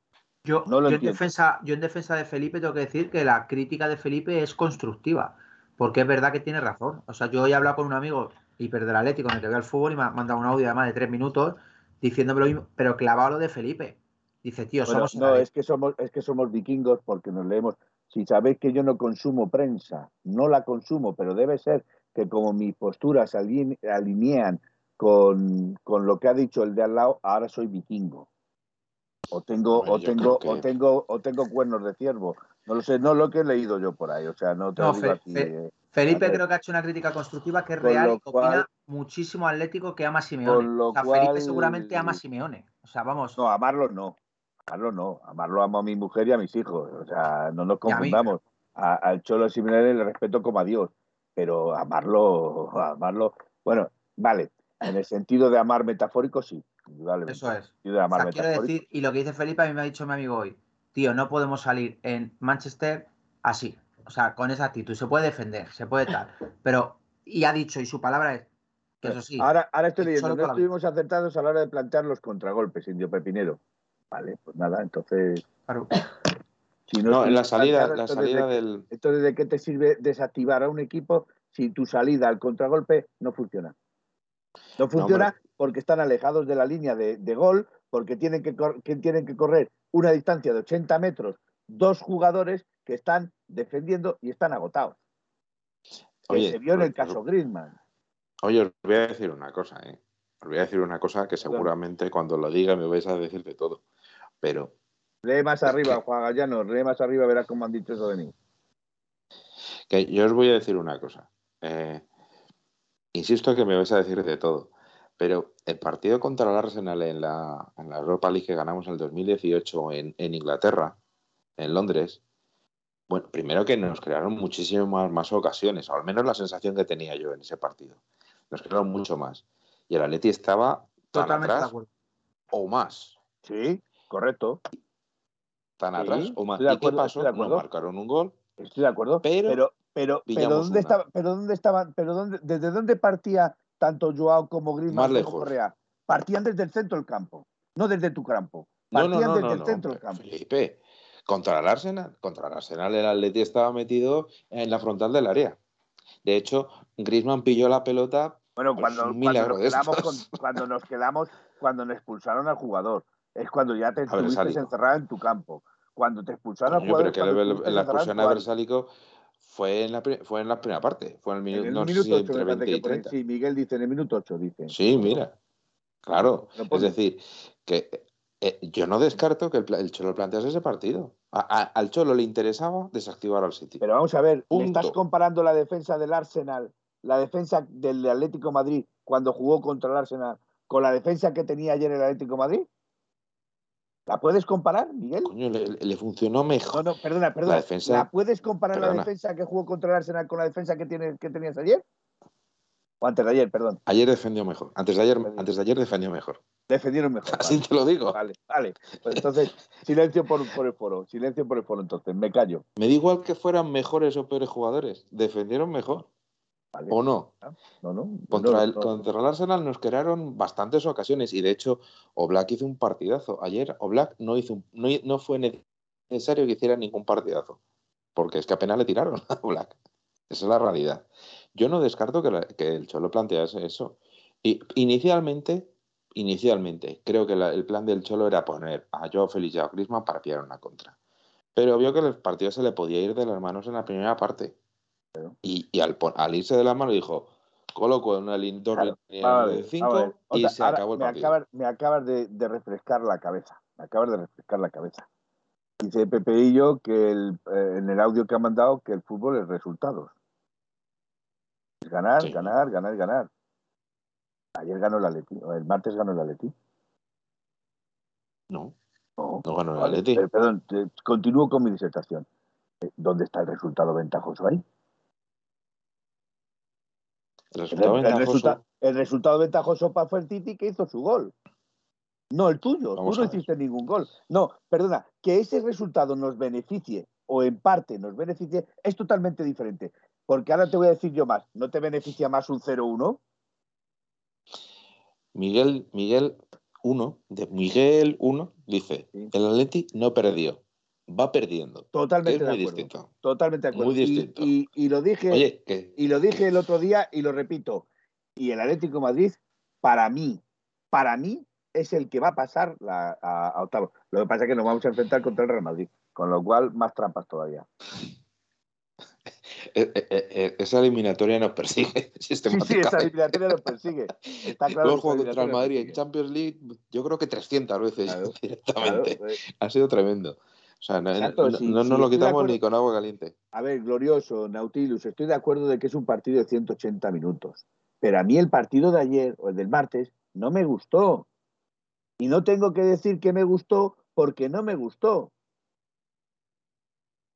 Yo, No lo yo en defensa, yo en defensa de Felipe tengo que decir que la crítica de Felipe es constructiva, porque es verdad que tiene razón. O sea, yo hoy he hablado con un amigo hiper del Atlético con el que veo el fútbol y me ha mandado un audio además de tres minutos diciéndome lo mismo, pero clavado lo de Felipe. Dice, tío, Bueno, somos no, es que somos, es que somos vikingos porque nos leemos. Si sabéis que yo no consumo prensa, no la consumo, pero debe ser que como mis posturas se aline- alinean con, con lo que ha dicho el de al lado, ahora soy vikingo. O tengo, Bueno, o tengo, o tengo, o tengo cuernos de ciervo. No lo sé, no lo que he leído yo por ahí. O sea, no te No, lo digo Fe- aquí. Fe- eh, Felipe creo que ha hecho una crítica constructiva que es Con real y que opina cual- muchísimo Atlético que ama a Simeone. Con lo o sea, cual- Felipe seguramente ama a Simeone. O sea, vamos. No, amarlo no. Amarlo no. Amarlo amo a mi mujer y a mis hijos. O sea, no nos Y confundamos. A- al Cholo Simeone le respeto como a Dios. Pero amarlo, amarlo. Bueno, vale. En el sentido de amar metafórico, sí. Indudablemente. Eso es. O sea, quiero decir, y lo que dice Felipe, a mí me ha dicho mi amigo hoy, tío, no podemos salir en Manchester así, o sea, con esa actitud. Se puede defender, se puede tal, pero, y ha dicho, y su palabra es, que eso sí, Ahora, ahora estoy y leyendo. No estuvimos acertados a la hora de plantear los contragolpes, Indio Pepinero. Vale, pues nada, entonces. claro, Si No, en la salida, la ¿de qué- del. Entonces, ¿de qué te sirve desactivar a un equipo si tu salida al contragolpe no funciona? No funciona porque están alejados de la línea de, de gol, porque tienen que, que tienen que correr una distancia de 80 metros dos jugadores que están defendiendo y están agotados. Que Oye, se vio en el pues- caso Griezmann. Oye, os voy a decir una cosa, ¿eh? Os voy a decir una cosa que seguramente cuando lo diga me vais a decir de todo. Pero Lee más arriba, que- Juan Gallano, lee más arriba, verás cómo han dicho eso de mí. que yo os voy a decir una cosa. Eh, insisto que me vais a decir de todo. Pero el partido contra el Arsenal en la, en la Europa League que ganamos en el 2018 en, en Inglaterra, en Londres, bueno, primero que nos crearon muchísimas más ocasiones, o al menos la sensación que tenía yo en ese partido. Nos crearon mucho más. Y el Atleti estaba tan totalmente atrás o más. Sí, correcto. Tan Sí, atrás o más. ¿Y qué pasó? de No marcaron un gol. Estoy de acuerdo. Pero pero, pero, pero ¿dónde estaba, pero dónde estaban, pero dónde, desde dónde partía tanto Joao como Griezmann como. Correa? Partían desde el centro del campo, no desde tu campo. Partían no, no, desde el centro del campo. Felipe, contra el Arsenal, contra el Arsenal el Atleti estaba metido en la frontal del área. De hecho, Griezmann pilló la pelota. Bueno, cuando, nos quedamos con- cuando nos quedamos, cuando nos expulsaron al jugador, es cuando ya te A estuviste encerrado en tu campo. Cuando te expulsaron Coño, jugador, pero que el- estuviste la expulsión a. Versálico fue en, la, fue en la primera parte. Fue en el En minuto, el no minuto si 8 entre me parece 20 que y pone. 30. Sí, Miguel dice en el minuto 8, dice. Sí, mira. Claro. Lo Es decir, que eh, yo no descarto que el, el Cholo plantease ese partido. A- a- al Cholo le interesaba desactivar al City. Pero vamos a ver, ¿me estás comparando la defensa del Arsenal, la defensa del Atlético Madrid cuando jugó contra el Arsenal, con la defensa que tenía ayer el Atlético Madrid? ¿La puedes comparar, Miguel? Coño, le, le funcionó No, mejor. no, perdona, perdona. La defensa- ¿La puedes comparar la defensa que jugó contra el Arsenal con la defensa que, tiene, que tenías ayer? O antes de ayer, perdón. Ayer defendió mejor. Antes de ayer, antes de ayer defendió mejor. Defendieron mejor. [laughs] Así Vale, te lo digo. vale. vale. Pues entonces, silencio por, por el foro. Silencio por el foro, entonces. Me callo. Me da igual que fueran mejores o peores jugadores. Defendieron mejor. Vale. ¿O no? No, no. Contra, el, contra el Arsenal nos crearon bastantes ocasiones y de hecho Oblak hizo un partidazo. Ayer Oblak no hizo un- no, no fue necesario que hiciera ningún partidazo. Porque es que apenas le tiraron a Black. Esa es la realidad. Yo no descarto que, que el Cholo plantease eso. Y inicialmente, inicialmente, creo que el plan del Cholo era poner a Joe Félix y a Griezmann para pillar una contra. Pero vio que el partido se le podía ir de las manos en la primera parte. Y, al, irse de las manos dijo, coloco una línea de 5 y se acabó el partido. Me acabas, de, refrescar la cabeza. Me acabas de refrescar la cabeza. Dice Pepe y yo que eh, en el audio que ha mandado que el fútbol es resultados. Ganar, ganar, ganar, ganar. Ayer ganó el Atleti, el martes ganó el Atleti. No. No, ganó el Atleti. perdón, continúo con mi disertación. Eh, ¿Dónde está el resultado ventajoso ahí? El resultado, ventajoso... el resultado ventajoso para fue el Titi que hizo su gol. No el tuyo, tú no hiciste ningún gol. No, perdona, que ese resultado nos beneficie o en parte nos beneficie es totalmente diferente. Porque ahora te voy a decir yo más, ¿no te beneficia más un 0-1? Miguel, Miguel 1, de Miguel 1 dice, el Atleti no perdió, va perdiendo. Totalmente muy distinto. Totalmente de acuerdo. Muy distinto. Y, lo dije y lo dije el otro día y lo repito. Y el Atlético Madrid, para mí, para mí, es el que va a pasar a, a, octavo. Lo que pasa es que nos vamos a enfrentar contra el Real Madrid, con lo cual más trampas todavía. Eh, eh, eh, esa eliminatoria nos persigue [laughs] Sí, sí, esa eliminatoria nos persigue. Está [laughs] claro contra el Madrid en Champions League, yo creo que 300 veces [laughs] directamente. Ha sido tremendo. O sea, no, nos lo quitamos ni con agua caliente. A ver, glorioso, Nautilus, estoy de acuerdo de que es un partido de 180 minutos. Pero a mí el partido de ayer o el del martes no me gustó. Y no tengo que decir que me gustó porque no me gustó.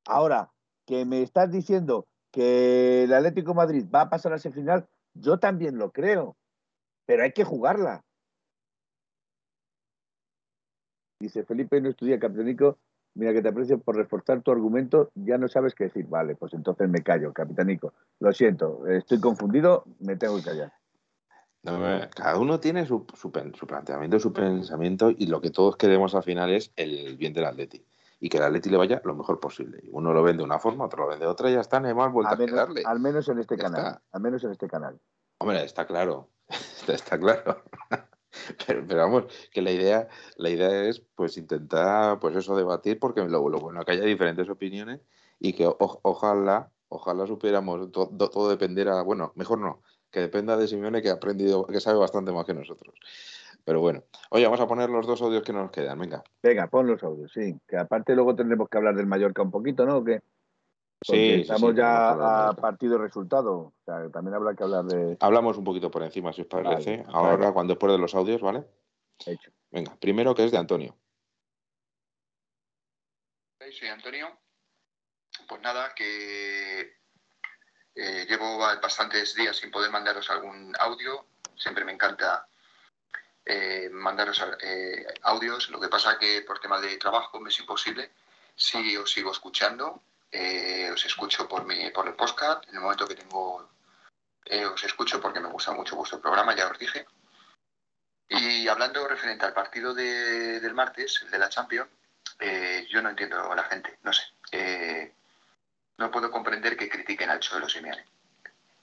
Ahora, que me estás diciendo que el Atlético Madrid va a pasar a ese final, yo también lo creo, pero hay que jugarla. Dice Felipe, no estudia capitanico, mira que te aprecio por reforzar tu argumento, ya no sabes qué decir. Vale, pues entonces me callo, capitanico. Lo siento, estoy confundido, me tengo que callar. cada uno tiene su, su, su, planteamiento, su pensamiento y lo que todos queremos al final es el bien del Atlético y que la Atleti le vaya lo mejor posible. Uno lo vende de una forma, otro lo vende de otra y ya está, no hay más vuelta a darle. Al menos en este canal. Al menos en este canal. Hombre, está claro. [laughs] está, claro. [laughs] pero, vamos, que la idea, la idea es pues intentar pues eso debatir porque lo, bueno que haya diferentes opiniones y que ojalá, ojalá supiéramos todo, todo dependiera, bueno, mejor no, que dependa de Simeone que ha aprendido, que sabe bastante más que nosotros. Pero bueno, oye, vamos a poner los dos audios que nos quedan, venga. Venga, pon los audios, sí. Que aparte luego tendremos que hablar del Mallorca un poquito, ¿no? ¿O sí, estamos ya a partido resultado. O sea, también habrá que hablar de. Hablamos un poquito por encima, si os parece. Ahora, cuando después de los audios, ¿vale? Hecho. Venga, primero que es de Antonio. Soy Antonio. Pues nada, que eh, llevo bastantes días sin poder mandaros algún audio. Siempre me encanta eh, mandaros eh, audios. Lo que pasa que por tema de trabajo me es imposible. Sí os sigo escuchando. Eh, os escucho por, mi, por el podcast. En el momento que tengo, os escucho porque me gusta mucho vuestro programa, ya os dije. Y hablando referente al partido del martes, el de la Champions, yo no entiendo a la gente, no sé. no puedo comprender que critiquen al Cholo Simeone.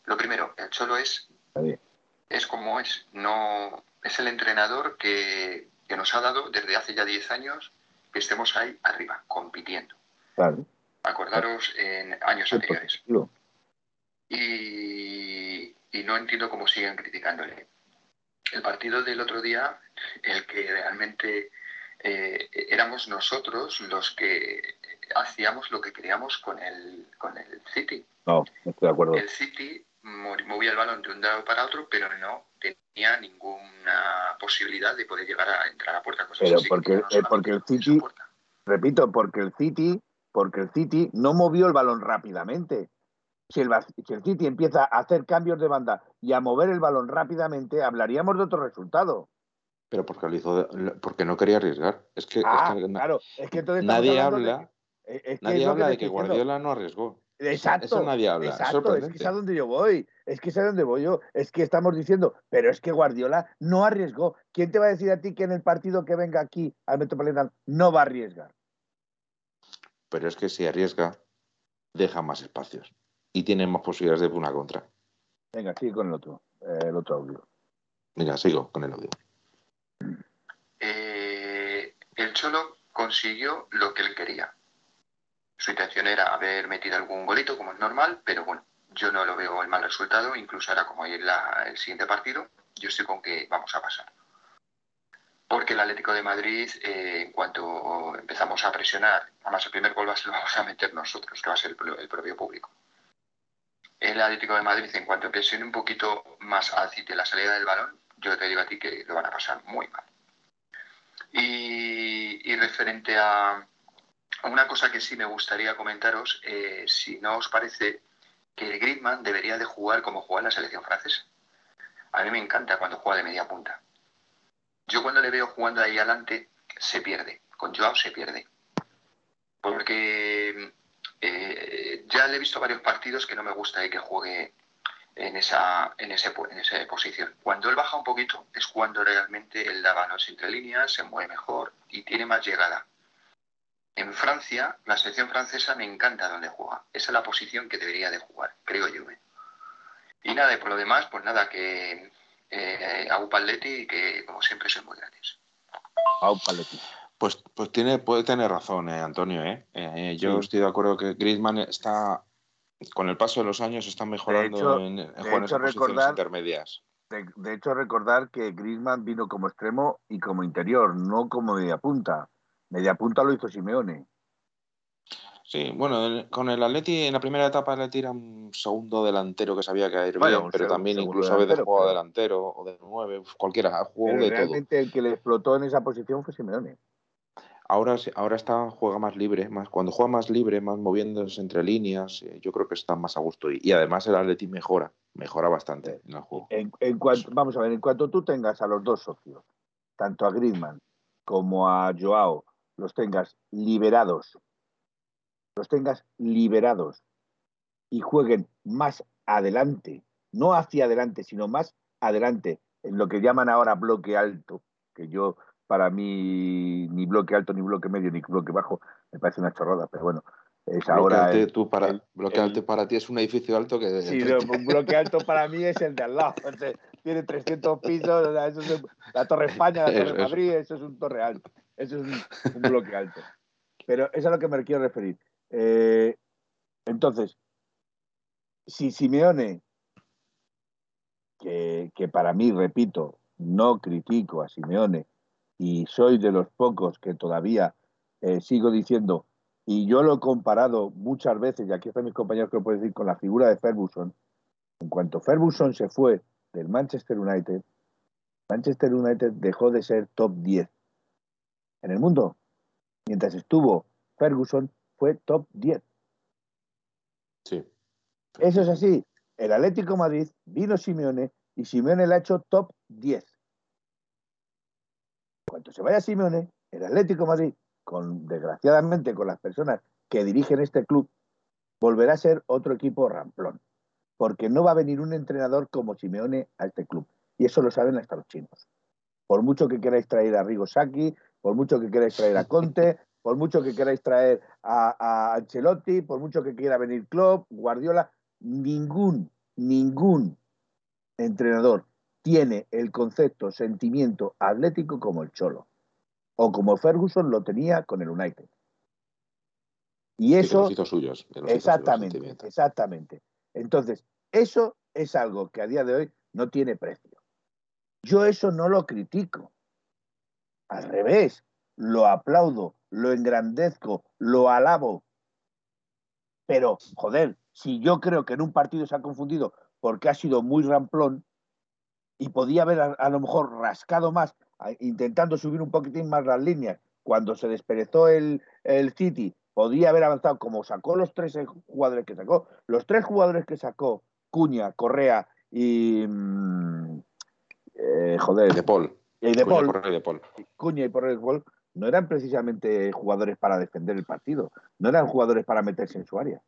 Lo primero, el Cholo es, es como es. No, es el entrenador que, nos ha dado desde hace ya 10 años que estemos ahí arriba, compitiendo. Acordaros en años anteriores. Y, no entiendo cómo siguen criticándole. El partido del otro día, el que realmente eh, éramos nosotros los que hacíamos lo que queríamos con el, con el City. No, estoy de acuerdo. El City movía el balón de un lado para otro, pero no tenía ninguna posibilidad de poder llegar a entrar a puerta. pero porque, eh, porque el City, repito, porque el City, porque el City no movió el balón rápidamente. Si el, si el City empieza a hacer cambios de banda y a mover el balón rápidamente, hablaríamos de otro resultado. Pero porque lo hizo, porque no quería arriesgar. Es que, ah, claro, es que entonces nadie habla, nadie habla de que Guardiola no arriesgó. Exacto. Eso nadie habla. Exacto, es que es a donde yo voy. Es que es a donde voy yo. Es que estamos diciendo, pero es que Guardiola no arriesgó. ¿Quién te va a decir a ti que en el partido que venga aquí al Metropolitano no va a arriesgar? Pero es que si arriesga, deja más espacios y tiene más posibilidades de una contra. Venga, sigue con el otro, eh, el otro audio. Mira, sigo con el audio. Eh, el Cholo consiguió lo que él quería. Su intención era haber metido algún golito, como es normal, pero bueno, yo no lo veo el mal resultado, incluso ahora como hay el siguiente partido, yo estoy con que vamos a pasar. Porque el Atlético de Madrid, eh, en cuanto empezamos a presionar, además el primer gol va a ser, lo vamos a meter nosotros, que va a ser el, propio público. El Atlético de Madrid, en cuanto presione un poquito más al de la salida del balón, yo te digo a ti que lo van a pasar muy mal. Y, referente a una cosa que sí me gustaría comentaros, eh, si no os parece que Griezmann debería de jugar como juega la selección francesa. A mí me encanta cuando juega de media punta. Yo cuando le veo jugando ahí adelante, se pierde. Con Joao se pierde. Porque eh, ya le he visto varios partidos que no me gusta que juegue en esa, en, ese, en esa posición. Cuando él baja un poquito es cuando realmente él da manos entre líneas, se mueve mejor y tiene más llegada. En Francia, la selección francesa me encanta donde juega. Esa es la posición que debería de jugar, creo yo. ¿eh? Y nada, y por lo demás, pues nada, que eh, Paletti y que como siempre soy muy gratis. Paletti. Pues, pues tiene, puede tener razón, eh, Antonio. ¿eh? eh yo estoy de acuerdo que Griezmann está, con el paso de los años, está mejorando en, en posiciones intermedias. De, hecho, recordar que Griezmann vino como extremo y como interior, no como media punta. Media punta lo hizo Simeone. Sí, bueno, con el Atleti en la primera etapa le tira un segundo delantero que sabía que ir bien, pero también incluso a veces jugaba delantero o de nueve, cualquiera, jugó de realmente el que le explotó en esa posición fue Simeone. Ahora, ahora está, juega más libre, más, cuando juega más libre, más moviéndose entre líneas, eh, yo creo que está más a gusto. Y, además el Atleti mejora, mejora bastante en el juego. En, cuanto, vamos a ver, en cuanto tú tengas a los dos socios, tanto a Griezmann como a Joao, los tengas liberados los tengas liberados y jueguen más adelante, no hacia adelante, sino más adelante, en lo que llaman ahora bloque alto, que yo para mí ni bloque alto, ni bloque medio, ni bloque bajo, me parece una chorrada, pero bueno, es ahora... tú para, bloque alto para ti es un edificio alto que... Sí, [laughs] un bloque alto para mí es el de al lado, tiene 300 pisos, eso es la Torre España, la [laughs] Torre Madrid, eso es un torre alto, eso es un bloque alto. Pero eso es a lo que me quiero referir. Eh, entonces, si Simeone, que, para mí, repito, no critico a Simeone y soy de los pocos que todavía eh, sigo diciendo, y yo lo he comparado muchas veces, y aquí están mis compañeros que lo pueden decir, con la figura de Ferguson. En cuanto Ferguson se fue del Manchester United, Manchester United dejó de ser top 10 en el mundo. Mientras estuvo Ferguson, fue top 10. Sí. Eso es así. El Atlético Madrid vino Simeone y Simeone le ha hecho top 10. Cuando se vaya Simeone, el Atlético Madrid, con, desgraciadamente con las personas que dirigen este club, volverá a ser otro equipo ramplón. Porque no va a venir un entrenador como Simeone a este club. Y eso lo saben hasta los chinos. Por mucho que queráis traer a Rigo Saki, por mucho que queráis traer a Conte, [laughs] por mucho que queráis traer a, Ancelotti, por mucho que quiera venir Klopp, Guardiola, ningún, ningún entrenador tiene el concepto, sentimiento atlético como el Cholo, o como Ferguson lo tenía con el United. Y eso... suyos, exactamente, exactamente. Entonces, eso es algo que a día de hoy no tiene precio. Yo eso no lo critico. Al revés, lo aplaudo, lo engrandezco, lo alabo. Pero, joder, si yo creo que en un partido se ha confundido porque ha sido muy ramplón y podía haber a, lo mejor rascado más, intentando subir un poquitín más las líneas, cuando se desperezó el, el City, podía haber avanzado como sacó los tres jugadores que sacó. Los tres jugadores que sacó, Cuña, Correa y... Mm, eh, joder. De Paul. Y de Cuña, Paul. de Paul. Cuña y de Paul no eran precisamente jugadores para defender el partido, no eran jugadores para meterse en su área.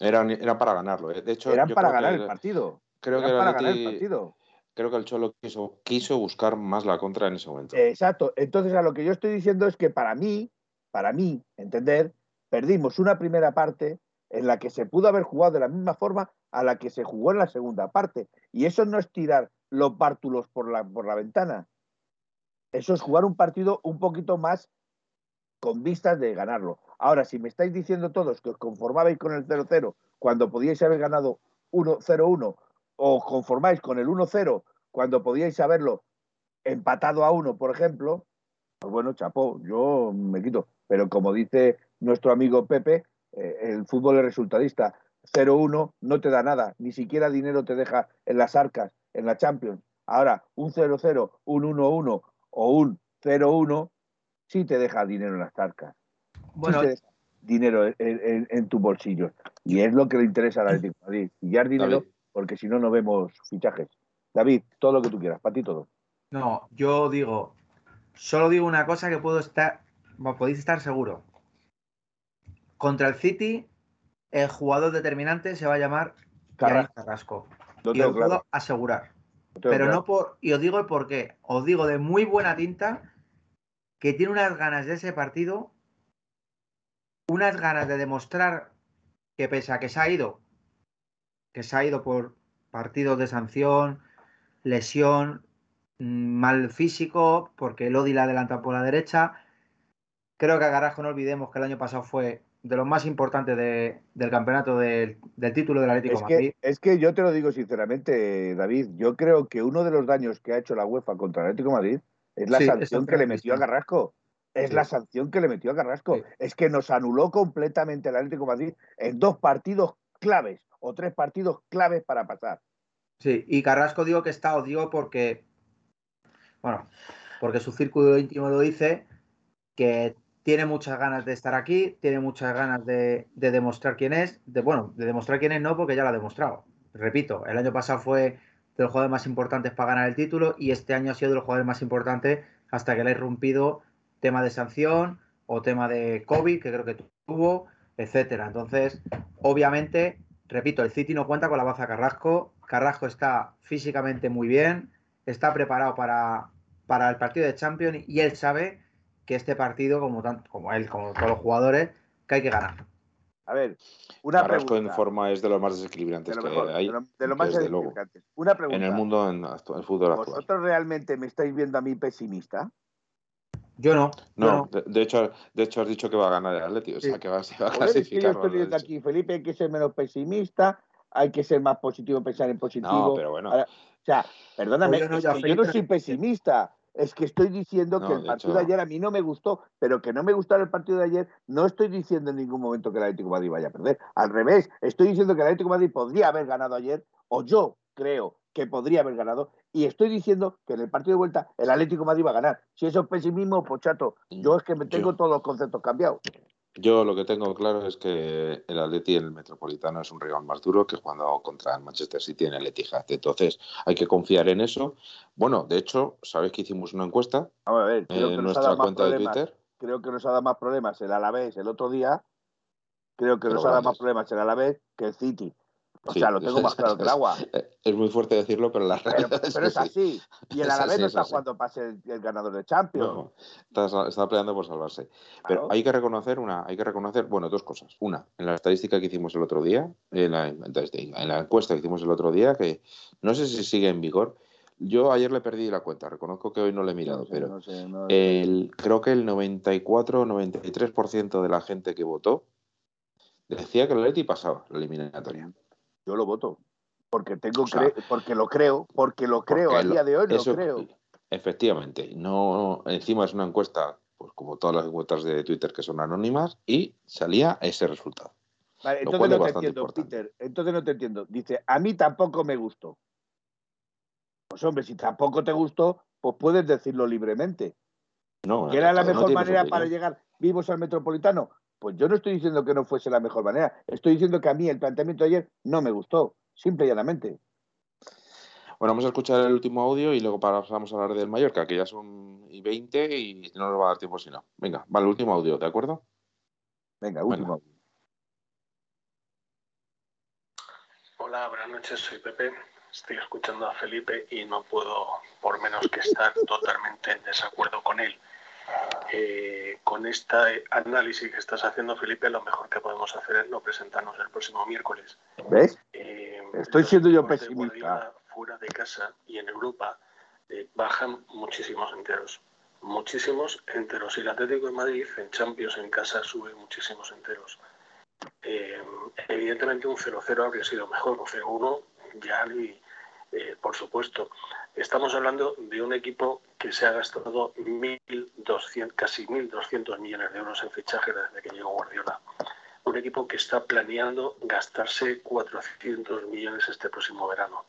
Eran, para ganarlo. ¿eh? De hecho, eran para ganar el partido. Creo que para ganar el partido. Creo que el Cholo quiso, quiso buscar más la contra en ese momento. Exacto. Entonces, a lo que yo estoy diciendo es que para mí, para mí, entender, perdimos una primera parte en la que se pudo haber jugado de la misma forma a la que se jugó en la segunda parte. Y eso no es tirar los bártulos por la, por la ventana. Eso es jugar un partido un poquito más con vistas de ganarlo. Ahora, si me estáis diciendo todos que os conformabais con el 0-0 cuando podíais haber ganado 1-0-1 o conformáis con el 1-0 cuando podíais haberlo empatado a uno, por ejemplo, pues bueno, chapó, yo me quito. Pero como dice nuestro amigo Pepe, eh, el fútbol es resultadista. 0-1 no te da nada, ni siquiera dinero te deja en las arcas, en la Champions. Ahora, un 0-0, un 1-1 o un 0-1 sí te deja dinero en las arcas. Bueno, dinero en, tu bolsillo. Y es lo que le interesa a la Atlético Madrid. Pillar dinero, porque si no, no vemos fichajes. David, todo lo que tú quieras, para ti todo. No, yo digo, solo digo una cosa que puedo estar, podéis estar seguro. Contra el City, el jugador determinante se va a llamar Carrasco. y lo puedo asegurar. Pero no por. Y os digo el por qué. Os digo de muy buena tinta que tiene unas ganas de ese partido, unas ganas de demostrar que pese a que se ha ido, que se ha ido por partidos de sanción, lesión, mm, mal físico, porque Lodi la adelanta por la derecha. Creo que a Garajo no olvidemos que el año pasado fue de los más importantes del campeonato del, título del Atlético es que, Es que yo te lo digo sinceramente, David, yo creo que uno de los daños que ha hecho la UEFA contra el Atlético Madrid es la sanción que le metió a Carrasco. Es la sanción que le metió a Carrasco. Es que nos anuló completamente el Atlético Madrid en dos partidos claves o tres partidos claves para pasar. Sí, y Carrasco digo que está, os digo porque, bueno, porque su círculo íntimo lo dice, que tiene muchas ganas de estar aquí, tiene muchas ganas de, demostrar quién es. De, bueno, de demostrar quién es no, porque ya lo ha demostrado. Repito, el año pasado fue de los jugadores más importantes para ganar el título y este año ha sido de los jugadores más importantes hasta que le ha irrumpido tema de sanción o tema de COVID, que creo que tuvo, etcétera. Entonces, obviamente, repito, el City no cuenta con la baza Carrasco. Carrasco está físicamente muy bien, está preparado para, para el partido de Champions y él sabe que este partido, como, tanto, como él, como todos los jugadores, que hay que ganar. A ver, una Carrasco en forma es de los más desequilibrantes que hay. De lo, más desequilibrantes. Una pregunta. En el mundo, en el fútbol actual. ¿Vosotros realmente me estáis viendo a mí pesimista? Yo no. No, De, hecho, de hecho has dicho que va a ganar el Atleti, o sea que va, va a clasificar. yo estoy viendo aquí, Felipe, hay que ser menos pesimista, hay que ser más positivo, pensar en positivo. No, pero bueno. o sea, perdóname, pues yo no soy pesimista. Es que estoy diciendo que el partido de ayer a mí no me gustó, pero que no me gustara el partido de ayer, no estoy diciendo en ningún momento que el Atlético de Madrid vaya a perder. Al revés, estoy diciendo que el Atlético de Madrid podría haber ganado ayer, o yo creo que podría haber ganado, y estoy diciendo que en el partido de vuelta el Atlético de Madrid va a ganar. Si eso es pesimismo, pues chato, yo es que me tengo todos los conceptos cambiados. Yo lo que tengo claro es que el Atleti en el Metropolitano es un rival más duro que cuando contra el Manchester City en el Etihad. Entonces hay que confiar en eso. Bueno, de hecho, sabéis que hicimos una encuesta en nuestra cuenta de Twitter. Creo que nos ha dado más problemas el Alavés el otro día. Creo que nos ha dado más problemas el Alavés que el City. O sea, lo tengo más claro que el agua. Es muy fuerte decirlo, pero la realidad pero, es, así. Y el Alavés no está jugando para ser el, ganador de Champions. está, peleando por salvarse. Pero hay que reconocer una, hay que reconocer, bueno, dos cosas. Una, en la estadística que hicimos el otro día, en la, en la encuesta que hicimos el otro día, que no sé si sigue en vigor. Yo ayer le perdí la cuenta, reconozco que hoy no le he mirado, pero el, creo que el 94-93% de la gente que votó decía que el Leti pasaba la eliminatoria. Yo lo voto. Porque tengo porque lo creo, porque lo creo, a día de hoy lo creo. Efectivamente, no, encima es una encuesta, pues como todas las encuestas de Twitter que son anónimas, y salía ese resultado. Vale, entonces no te entiendo, Peter. Entonces no te entiendo. Dice, a mí tampoco me gustó. Pues hombre, si tampoco te gustó, pues puedes decirlo libremente. No, ¿Que era la mejor manera para llegar vivos al metropolitano? Pues yo no estoy diciendo que no fuese la mejor manera. Estoy diciendo que a mí el planteamiento de ayer no me gustó, simple y llanamente. Bueno, vamos a escuchar el último audio y luego pasamos a hablar del Mallorca, que ya son y 20 y no nos va a dar tiempo si no. Venga, va el último audio, ¿de acuerdo? Venga, último audio. Hola, buenas noches, soy Pepe. Estoy escuchando a Felipe y no puedo por menos que estar totalmente en desacuerdo con él. Eh, con este análisis que estás haciendo, Felipe, lo mejor que podemos hacer es no presentarnos el próximo miércoles. ¿Ves? Eh, Estoy siendo yo pesimista. fuera de casa y en Europa eh, bajan muchísimos enteros. Muchísimos enteros. Y el Atlético de Madrid en Champions en casa sube muchísimos enteros. Eh, evidentemente un 0-0 habría sido mejor, un 0-1 ya y, por supuesto. Estamos hablando de un equipo que se ha gastado 1.200, casi 1.200 millones de euros en fichajes desde que llegó Guardiola. Un equipo que está planeando gastarse 400 millones este próximo verano.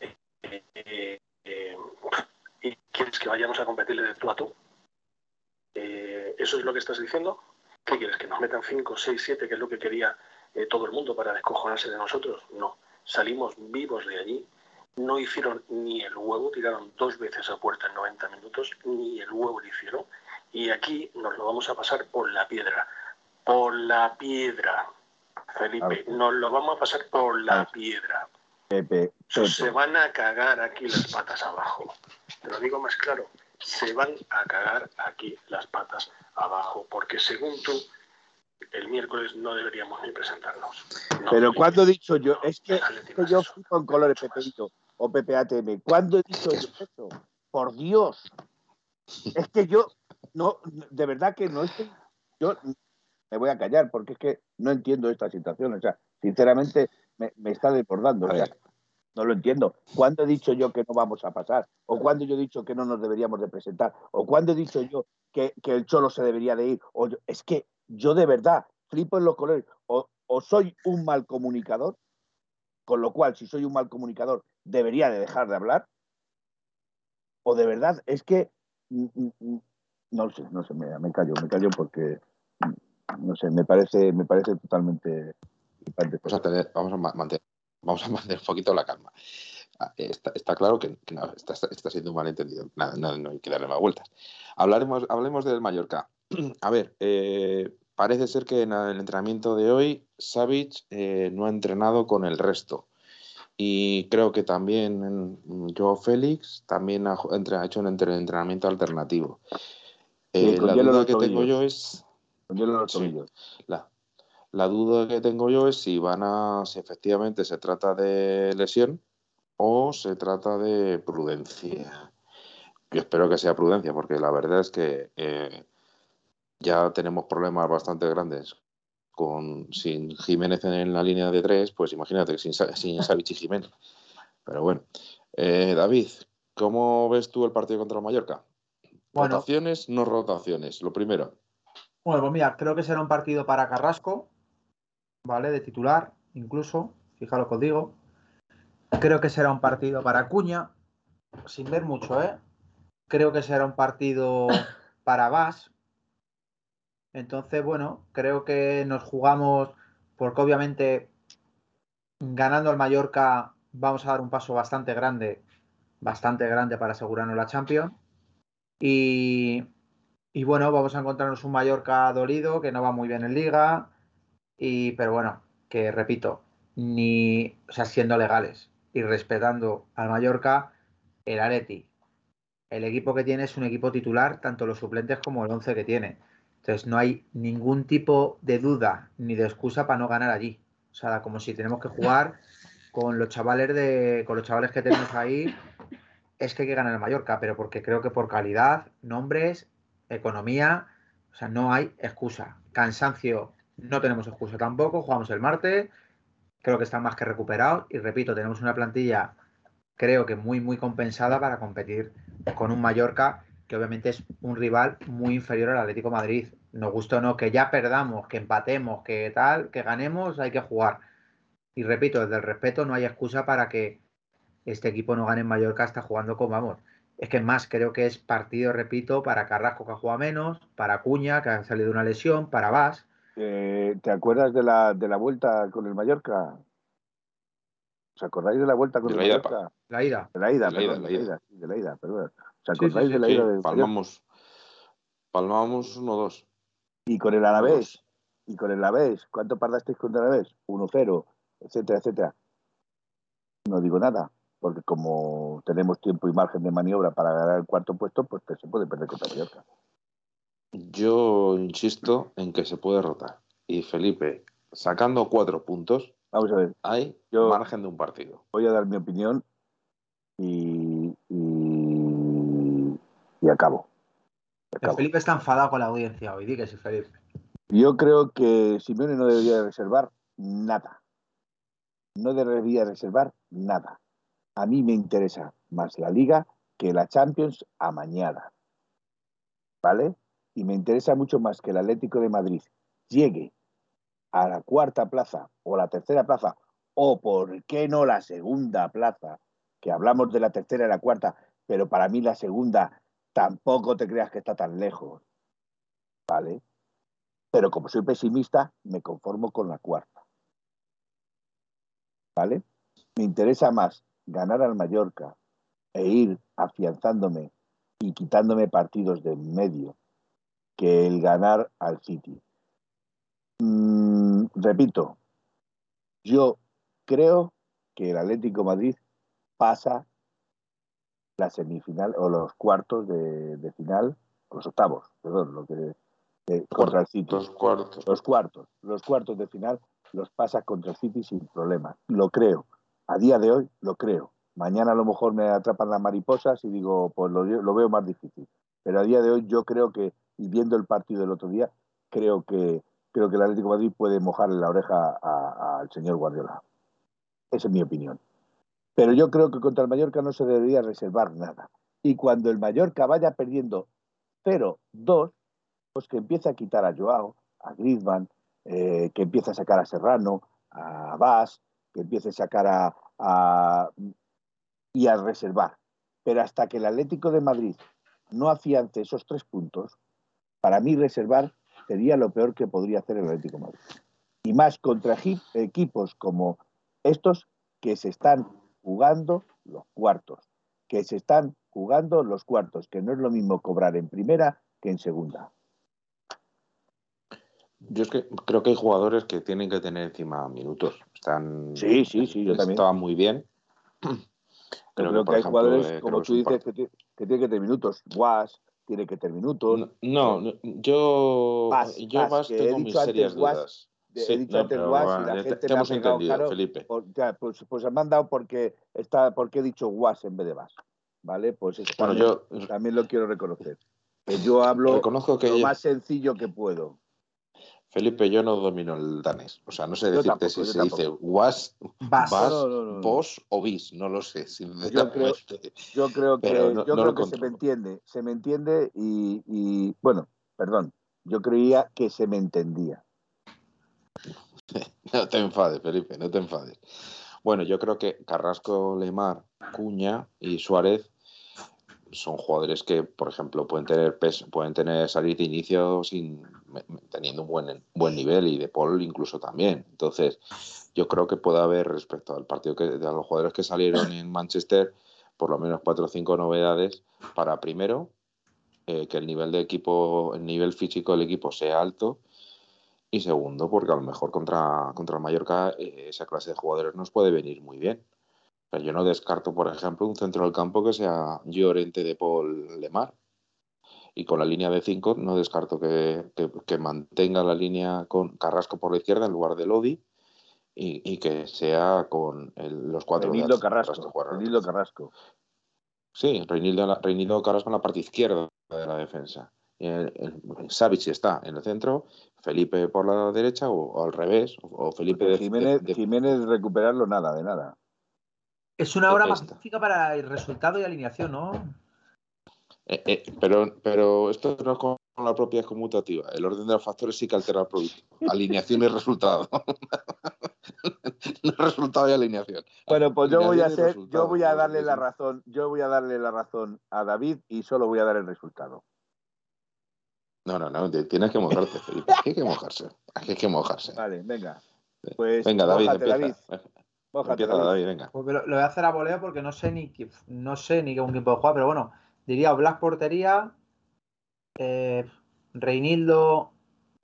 Eh, eh, ¿Y quieres que vayamos a competirle de tú a tú? Eh, ¿Eso es lo que estás diciendo? ¿Qué quieres? ¿Que nos metan 5, 6, 7, que es lo que quería todo el mundo para descojonarse de nosotros? No. Salimos vivos de allí no hicieron ni el huevo, tiraron dos veces a puerta en 90 minutos, ni el huevo lo hicieron. Y aquí nos lo vamos a pasar por la piedra. Por la piedra, Felipe, nos lo vamos a pasar por la piedra. Pepe, Se van a cagar aquí las patas abajo. Te lo digo más claro, se van a cagar aquí las patas abajo, porque según tú, el miércoles no deberíamos ni presentarnos. Pero cuando he dicho yo, es que, yo fui con colores Pepeito o PPATM, ¿cuándo he dicho yo eso? Por Dios. Es que yo, no, de verdad que no estoy, yo me voy a callar porque es que no entiendo esta situación. O sea, sinceramente me, está desbordando. O sea, no lo entiendo. ¿Cuándo he dicho yo que no vamos a pasar? ¿O cuándo yo he dicho que no nos deberíamos de presentar? ¿O cuándo he dicho yo que, el Cholo se debería de ir? O es que yo de verdad flipo en los colores. O, soy un mal comunicador, con lo cual, si soy un mal comunicador, debería de dejar de hablar. O de verdad, es que mm, mm, mm, no sé, no sé, me, me callo, me callo porque no sé, me parece, me parece totalmente vamos a, mantener, vamos a mantener un poquito la calma. Ah, está, claro que, está, siendo un malentendido. Nada, no, hay que darle más vueltas. Hablaremos, hablemos del Mallorca. [clears throat] A ver, eh, parece ser que en el entrenamiento de hoy Savic eh, no ha entrenado con el resto. Y creo que también Joe Félix también ha, hecho un entrenamiento alternativo. Eh, la duda que tengo yo es. la, la, duda que tengo yo es si van a. si efectivamente se trata de lesión o se trata de prudencia. Yo espero que sea prudencia, porque la verdad es que eh, ya tenemos problemas bastante grandes con sin Jiménez en la línea de tres, pues imagínate, sin, sin [laughs] y Jiménez. Pero bueno, eh, David, ¿cómo ves tú el partido contra Mallorca? rotaciones, no rotaciones, lo primero. Bueno, pues mira, creo que será un partido para Carrasco, ¿vale? De titular, incluso, fíjalo que os digo. Creo que será un partido para Cuña, sin ver mucho, ¿eh? Creo que será un partido [laughs] para Vas, entonces, bueno, creo que nos jugamos, porque obviamente ganando al Mallorca vamos a dar un paso bastante grande, bastante grande para asegurarnos la Champions. Y, y bueno, vamos a encontrarnos un Mallorca dolido, que no va muy bien en liga, y, pero bueno, que repito, ni, o sea, siendo legales y respetando al Mallorca, el Areti, el equipo que tiene es un equipo titular, tanto los suplentes como el 11 que tiene. Entonces no hay ningún tipo de duda ni de excusa para no ganar allí. O sea, como si tenemos que jugar con los chavales de, con los chavales que tenemos ahí, es que hay que ganar el Mallorca, pero porque creo que por calidad, nombres, economía, o sea, no hay excusa. Cansancio, no tenemos excusa tampoco, jugamos el martes, creo que están más que recuperados y repito, tenemos una plantilla creo que muy muy compensada para competir con un Mallorca que obviamente es un rival muy inferior al Atlético Madrid. Nos gusta o no, que ya perdamos, que empatemos, que tal, que ganemos, hay que jugar. Y repito, desde el respeto no hay excusa para que este equipo no gane en Mallorca hasta jugando con vamos. Es que más, creo que es partido, repito, para Carrasco que juega menos, para Cuña que ha salido de una lesión, para Vas. Eh, ¿Te acuerdas de la, de la vuelta con el Mallorca? ¿Os acordáis de la vuelta con el Mallorca? La ida. De la ida, de la ida, de la ida, de la ida, perdón. ¿Os acordáis de la ida de Palmamos, palmamos 1-2. Y con el Alavés, y con el Alavés, ¿cuánto pardasteis con el Alavés? 1-0, etcétera, etcétera. No digo nada, porque como tenemos tiempo y margen de maniobra para ganar el cuarto puesto, pues se puede perder contra Mallorca. Yo insisto en que se puede rotar. Y Felipe, sacando cuatro puntos, Vamos a ver, hay Yo- margen de un partido. voy a dar mi opinión y, y, acabo. Acabo. Felipe está enfadado con la audiencia hoy, di que sí, Felipe. Yo creo que Simeone no debería de reservar nada. No debería reservar nada. A mí me interesa más la Liga que la Champions a mañana. ¿Vale? Y me interesa mucho más que el Atlético de Madrid llegue a la cuarta plaza o la tercera plaza o, ¿por qué no, la segunda plaza? Que hablamos de la tercera y la cuarta, pero para mí la segunda tampoco te creas que está tan lejos. ¿Vale? Pero como soy pesimista, me conformo con la cuarta. ¿Vale? Me interesa más ganar al Mallorca e ir afianzándome y quitándome partidos de en medio que el ganar al City. Mm, repito, yo creo que el Atlético Madrid pasa la semifinal o los cuartos de, de final, los octavos, perdón, lo que de- contra el City. Dos cuartos. Los cuartos, los cuartos de final los pasa contra el City sin problema. Lo creo. A día de hoy lo creo. Mañana a lo mejor me atrapan las mariposas y digo, pues lo, lo veo más difícil. Pero a día de hoy yo creo que, y viendo el partido del otro día, creo que creo que el Atlético de Madrid puede mojarle la oreja al señor Guardiola. Esa es mi opinión. Pero yo creo que contra el Mallorca no se debería reservar nada. Y cuando el Mallorca vaya perdiendo 0-2, pues que empiece a quitar a Joao, a Griezmann, eh, que empiece a sacar a Serrano, a Vaz, que empiece a sacar a, y a reservar. Pero hasta que el Atlético de Madrid no afiance esos tres puntos, para mí reservar sería lo peor que podría hacer el Atlético de Madrid. Y más contra equipos como estos que se están jugando los cuartos, que se están jugando los cuartos, que no es lo mismo cobrar en primera que en segunda. Yo es que creo que hay jugadores que tienen que tener encima minutos. Están, Sí, sí, sí, yo también. Estaban muy bien. [clears throat] Creo que, por hay ejemplo, jugadores, eh, como tú dices, que, que tiene que tener minutos. Guas tiene que tener minutos. No, no, yo, Vas, yo que he tengo mis dicho antes serias Guas, dudas. De- Sí, he dicho no, antes y la te- gente te me ha hemos pegado entendido, caro Felipe. por- ya, pues, pues me han dado porque, está, porque he dicho Guas en vez de Vas. ¿Vale? Pues eso Bueno, también, yo también lo quiero reconocer. Que yo hablo reconozco que lo yo- más sencillo que puedo. Felipe, yo no domino el danés. O sea, no sé Yo decirte tampoco, si yo se tampoco. dice was, Vas. vas, No, no, no, no. vos o bis. No lo sé. Yo creo que, Pero no- yo creo que se me entiende. Se me entiende y, y, bueno, perdón. Yo creía que se me entendía. [laughs] No te enfades, Felipe, no te enfades. Bueno, yo creo que Carrasco, Lemar, Cuña y Suárez son jugadores que, por ejemplo, pueden tener pes- pueden tener salir de inicio sin teniendo un buen, buen nivel y de Paul incluso también. Entonces, yo creo que puede haber respecto al partido que de los jugadores que salieron en Manchester, por lo menos cuatro o cinco novedades para primero eh, que el nivel de equipo, el nivel físico del equipo sea alto y segundo, porque a lo mejor contra, contra el Mallorca eh, esa clase de jugadores nos puede venir muy bien. O sea, yo no descarto, por ejemplo, un centro del campo que sea Llorente de Paul Lemar. Y con la línea de 5 no descarto que, que- que mantenga la línea con Carrasco por la izquierda en lugar de Lodi y, y que sea con el- los cuatro de Reinildo Carrasco. Reinildo. Sí, Reinildo, Reinildo Carrasco en la parte izquierda de la defensa. El- Savic está en el centro, Felipe por la derecha o, o al revés, o, o Felipe de, Jiménez, de- de- Jiménez recuperarlo nada, de nada. Es una hora Esta. magnífica para el resultado y alineación, ¿no? Eh, eh, pero, pero esto no es con la propia conmutativa. El orden de los factores sí que altera el producto. Alineación y resultado. no [laughs] resultado y alineación. Bueno, pues yo voy a ser, yo voy a darle la razón, yo voy a darle la razón a David y solo voy a dar el resultado. No, no, no. te- Tienes que mojarte, Felipe. Hay que mojarse. Hay que mojarse. Vale, venga. Pues Venga, David, mójate, empieza. David. Mójate, Empieza, David. David, venga. Pues lo, lo voy a hacer a voleo porque no sé ni no sé ni con quién puedo jugar, pero bueno, diría Black Portería, eh, Reinildo,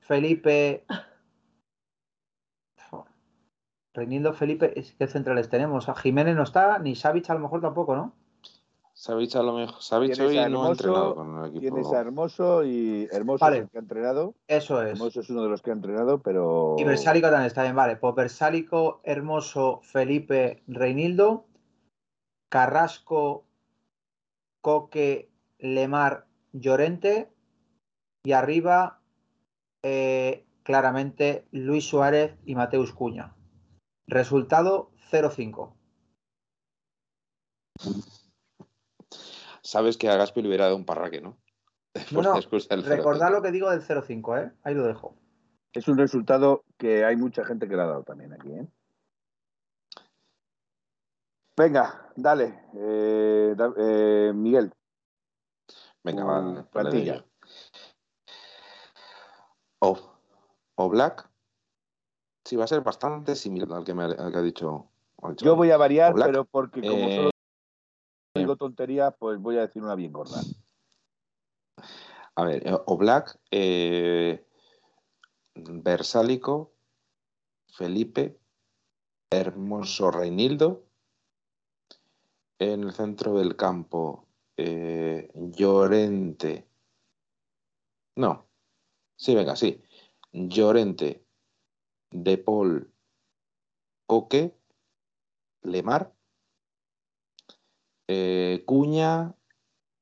Felipe. Reinildo, Felipe, que centrales tenemos. A Jiménez no está, ni Savic a lo mejor tampoco, ¿no? Savic a lo mejor. Hoy a no ha Hermoso, entrenado con el equipo. Tienes a Hermoso y Hermoso Vale. es el que ha entrenado. Eso es. Hermoso es uno de los que ha entrenado, pero. Y Versálico también está bien, vale. Pues Versálico, Hermoso, Felipe, Reinildo, Carrasco, Coque, Lemar, Llorente y arriba eh, claramente Luis Suárez y Mateus Cuña. Resultado 0-5. Sabes que a Gaspi le hubiera dado un parraque, ¿no? [laughs] Bueno, Después del Recordad 0-5. lo que digo del 0-5, ¿eh? Ahí lo dejo. Es un resultado que hay mucha gente que le ha dado también aquí, ¿eh? Venga, dale. eh, da- eh, Miguel. Venga, tu vale. pues plantilla. O, o Black. Sí, va a ser bastante similar al que, me, al que ha dicho. Yo voy a variar, pero porque como Eh, solo digo tontería, pues voy a decir una bien gorda. A ver, eh, Oblak, eh, Versálico, Felipe, Hermoso Reinildo. En el centro del campo, eh, Llorente. No. Sí, venga, sí. Llorente, De Paul, Coque, Lemar, eh, Cuña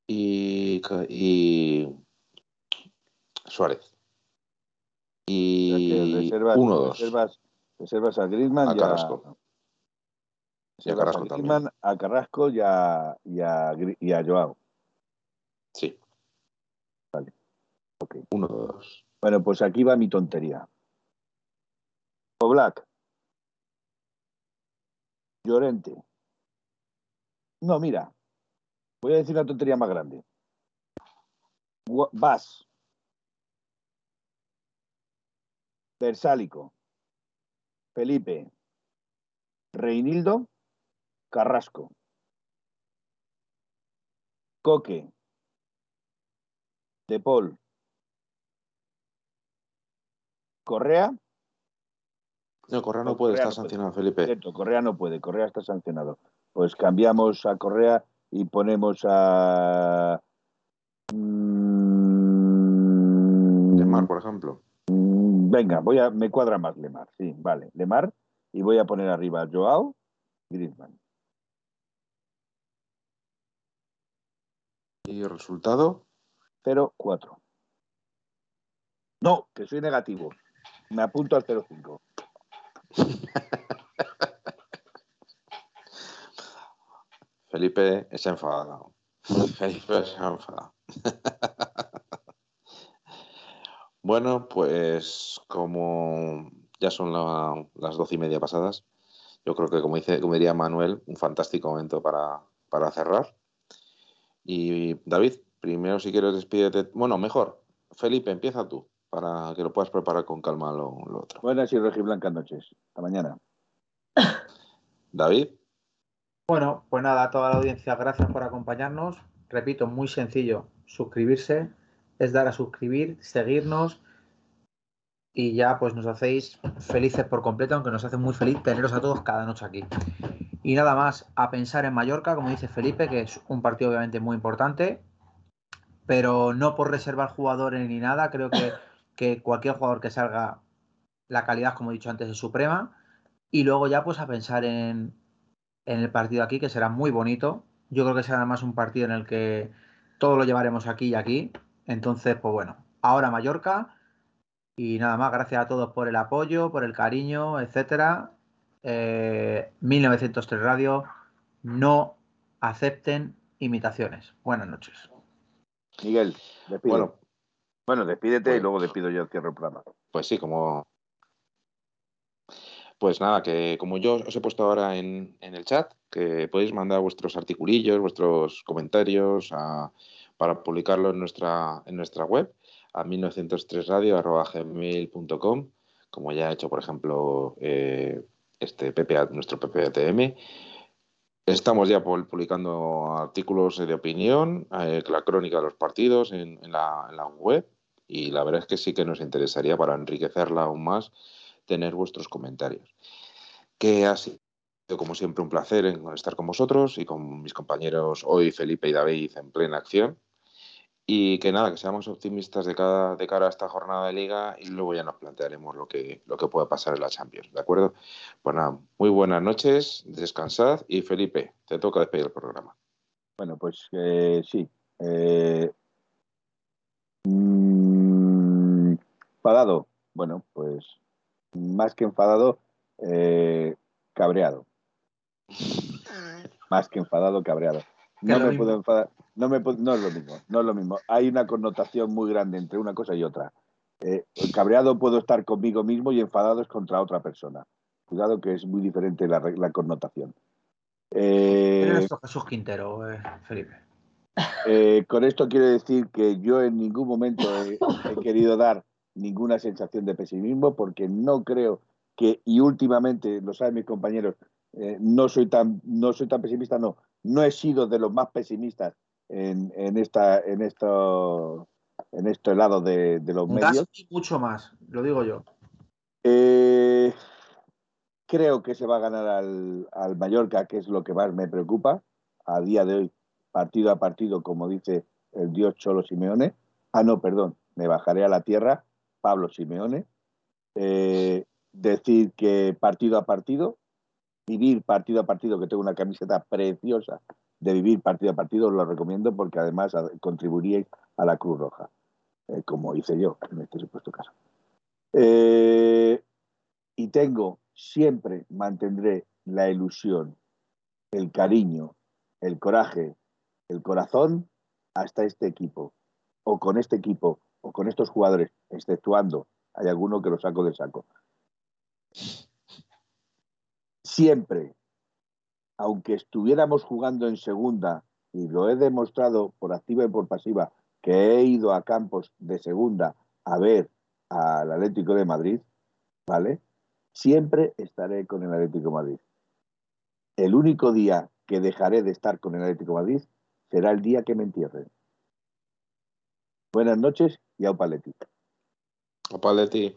y, y Suárez. Y reservas, 1-2. reservas, reservas a Griezmann A y a Carrasco a también. Griezmann, a Carrasco y a, y a, Gri- y a Joao. Sí. Vale. Ok. 1-2. Bueno, pues aquí va mi tontería. Oblak. Llorente. No, mira. Voy a decir una tontería más grande. Vas. Versálico. Felipe. Reinildo. Carrasco. Coque. De Paul. Correa. No, Correa no No, puede, Correa está no puede. sancionado, Felipe. Cierto, Correa no puede, Correa está sancionado. Pues cambiamos a Correa y ponemos a. Mm, Lemar, por ejemplo. mm, Venga, voy a, me cuadra más Lemar, sí, vale, Lemar, y voy a poner arriba a Joao Griezmann. Y el resultado, 0-4. No, que soy negativo. Me apunto al 0-5. [laughs] Felipe ha enfadado. [laughs] Felipe ha enfadado. [laughs] bueno, pues como ya son la- las doce y media pasadas, yo creo que como, dice, como diría Manuel, un fantástico momento para, para cerrar. Y David, primero si quieres despídete. Bueno, mejor, Felipe, empieza tú, para que lo puedas preparar con calma lo, lo otro. Buenas y rojiblancas noches. Hasta mañana. David, Bueno, pues nada, a toda la audiencia, gracias por acompañarnos. Repito, muy sencillo, suscribirse, es dar a suscribir, seguirnos y ya pues nos hacéis felices por completo, aunque nos hace muy feliz teneros a todos cada noche aquí. Y nada más, a pensar en Mallorca, como dice Felipe, que es un partido obviamente muy importante, pero no por reservar jugadores ni nada, creo que, que cualquier jugador que salga, la calidad, como he dicho antes, es suprema. Y luego ya pues a pensar en, en el partido aquí, que será muy bonito. Yo creo que será más un partido en el que todo lo llevaremos aquí y aquí. Entonces, pues bueno, ahora Mallorca. Y nada más, gracias a todos por el apoyo, por el cariño, etcétera. Eh, 1903 Radio, no acepten imitaciones. Buenas noches. Miguel, despide. bueno, Bueno, despídete y luego despido yo el cierre programa. Pues sí, como. Pues nada, que como yo os he puesto ahora en, en el chat, que podéis mandar vuestros articulillos, vuestros comentarios a- para publicarlo en nuestra, en nuestra web, a 1903radio.gmail.com, como ya ha hecho, por ejemplo, eh, este PPA, nuestro PPATM. Estamos ya publicando artículos de opinión, eh, la crónica de los partidos en, en la, en la web y la verdad es que sí que nos interesaría para enriquecerla aún más tener vuestros comentarios. Que así como siempre un placer estar con vosotros y con mis compañeros hoy Felipe y David en plena acción. Y que nada, que seamos optimistas de, cada, de cara a esta jornada de liga y luego ya nos plantearemos lo que, lo que puede pasar en la Champions, ¿de acuerdo? Pues nada, muy buenas noches, descansad y Felipe, te toca despedir el programa. Bueno, pues eh, sí. Eh, mm, bueno, pues más que enfadado, eh, cabreado. Más que enfadado, cabreado. No me puedo enfadar, no, me no es lo mismo, no es lo mismo. Hay una connotación muy grande entre una cosa y otra. Eh, cabreado puedo estar conmigo mismo y enfadado es contra otra persona. Cuidado que es muy diferente la, la connotación. Eh, esto Jesús Quintero, eh, Felipe? Eh, con esto quiero decir que yo en ningún momento he, querido dar ninguna sensación de pesimismo porque no creo que, y últimamente, lo saben mis compañeros, eh, no, soy tan, no soy tan pesimista, no, no he sido de los más pesimistas en, en, esta, en, esto, en este lado de, de los medios. mucho más, lo digo yo. Eh, creo que se va a ganar al, al Mallorca, que es lo que más me preocupa a día de hoy, partido a partido, como dice el dios Cholo Simeone. Ah, no, perdón, me bajaré a la tierra, Pablo Simeone. Eh, decir que partido a partido, vivir partido a partido, que tengo una camiseta preciosa de vivir partido a partido, os lo recomiendo porque además contribuiríais a la Cruz Roja, eh, como hice yo en este supuesto caso. Eh, y tengo, siempre mantendré la ilusión, el cariño, el coraje, el corazón hasta este equipo, o con este equipo, o con estos jugadores, exceptuando, hay alguno que lo saco del saco, siempre, aunque estuviéramos jugando en segunda, y lo he demostrado por activa y por pasiva, que he ido a campos de segunda a ver al Atlético de Madrid, ¿vale? Siempre estaré con el Atlético de Madrid. El único día que dejaré de estar con el Atlético de Madrid será el día que me entierren. Buenas noches y a Paletti. A Paletti.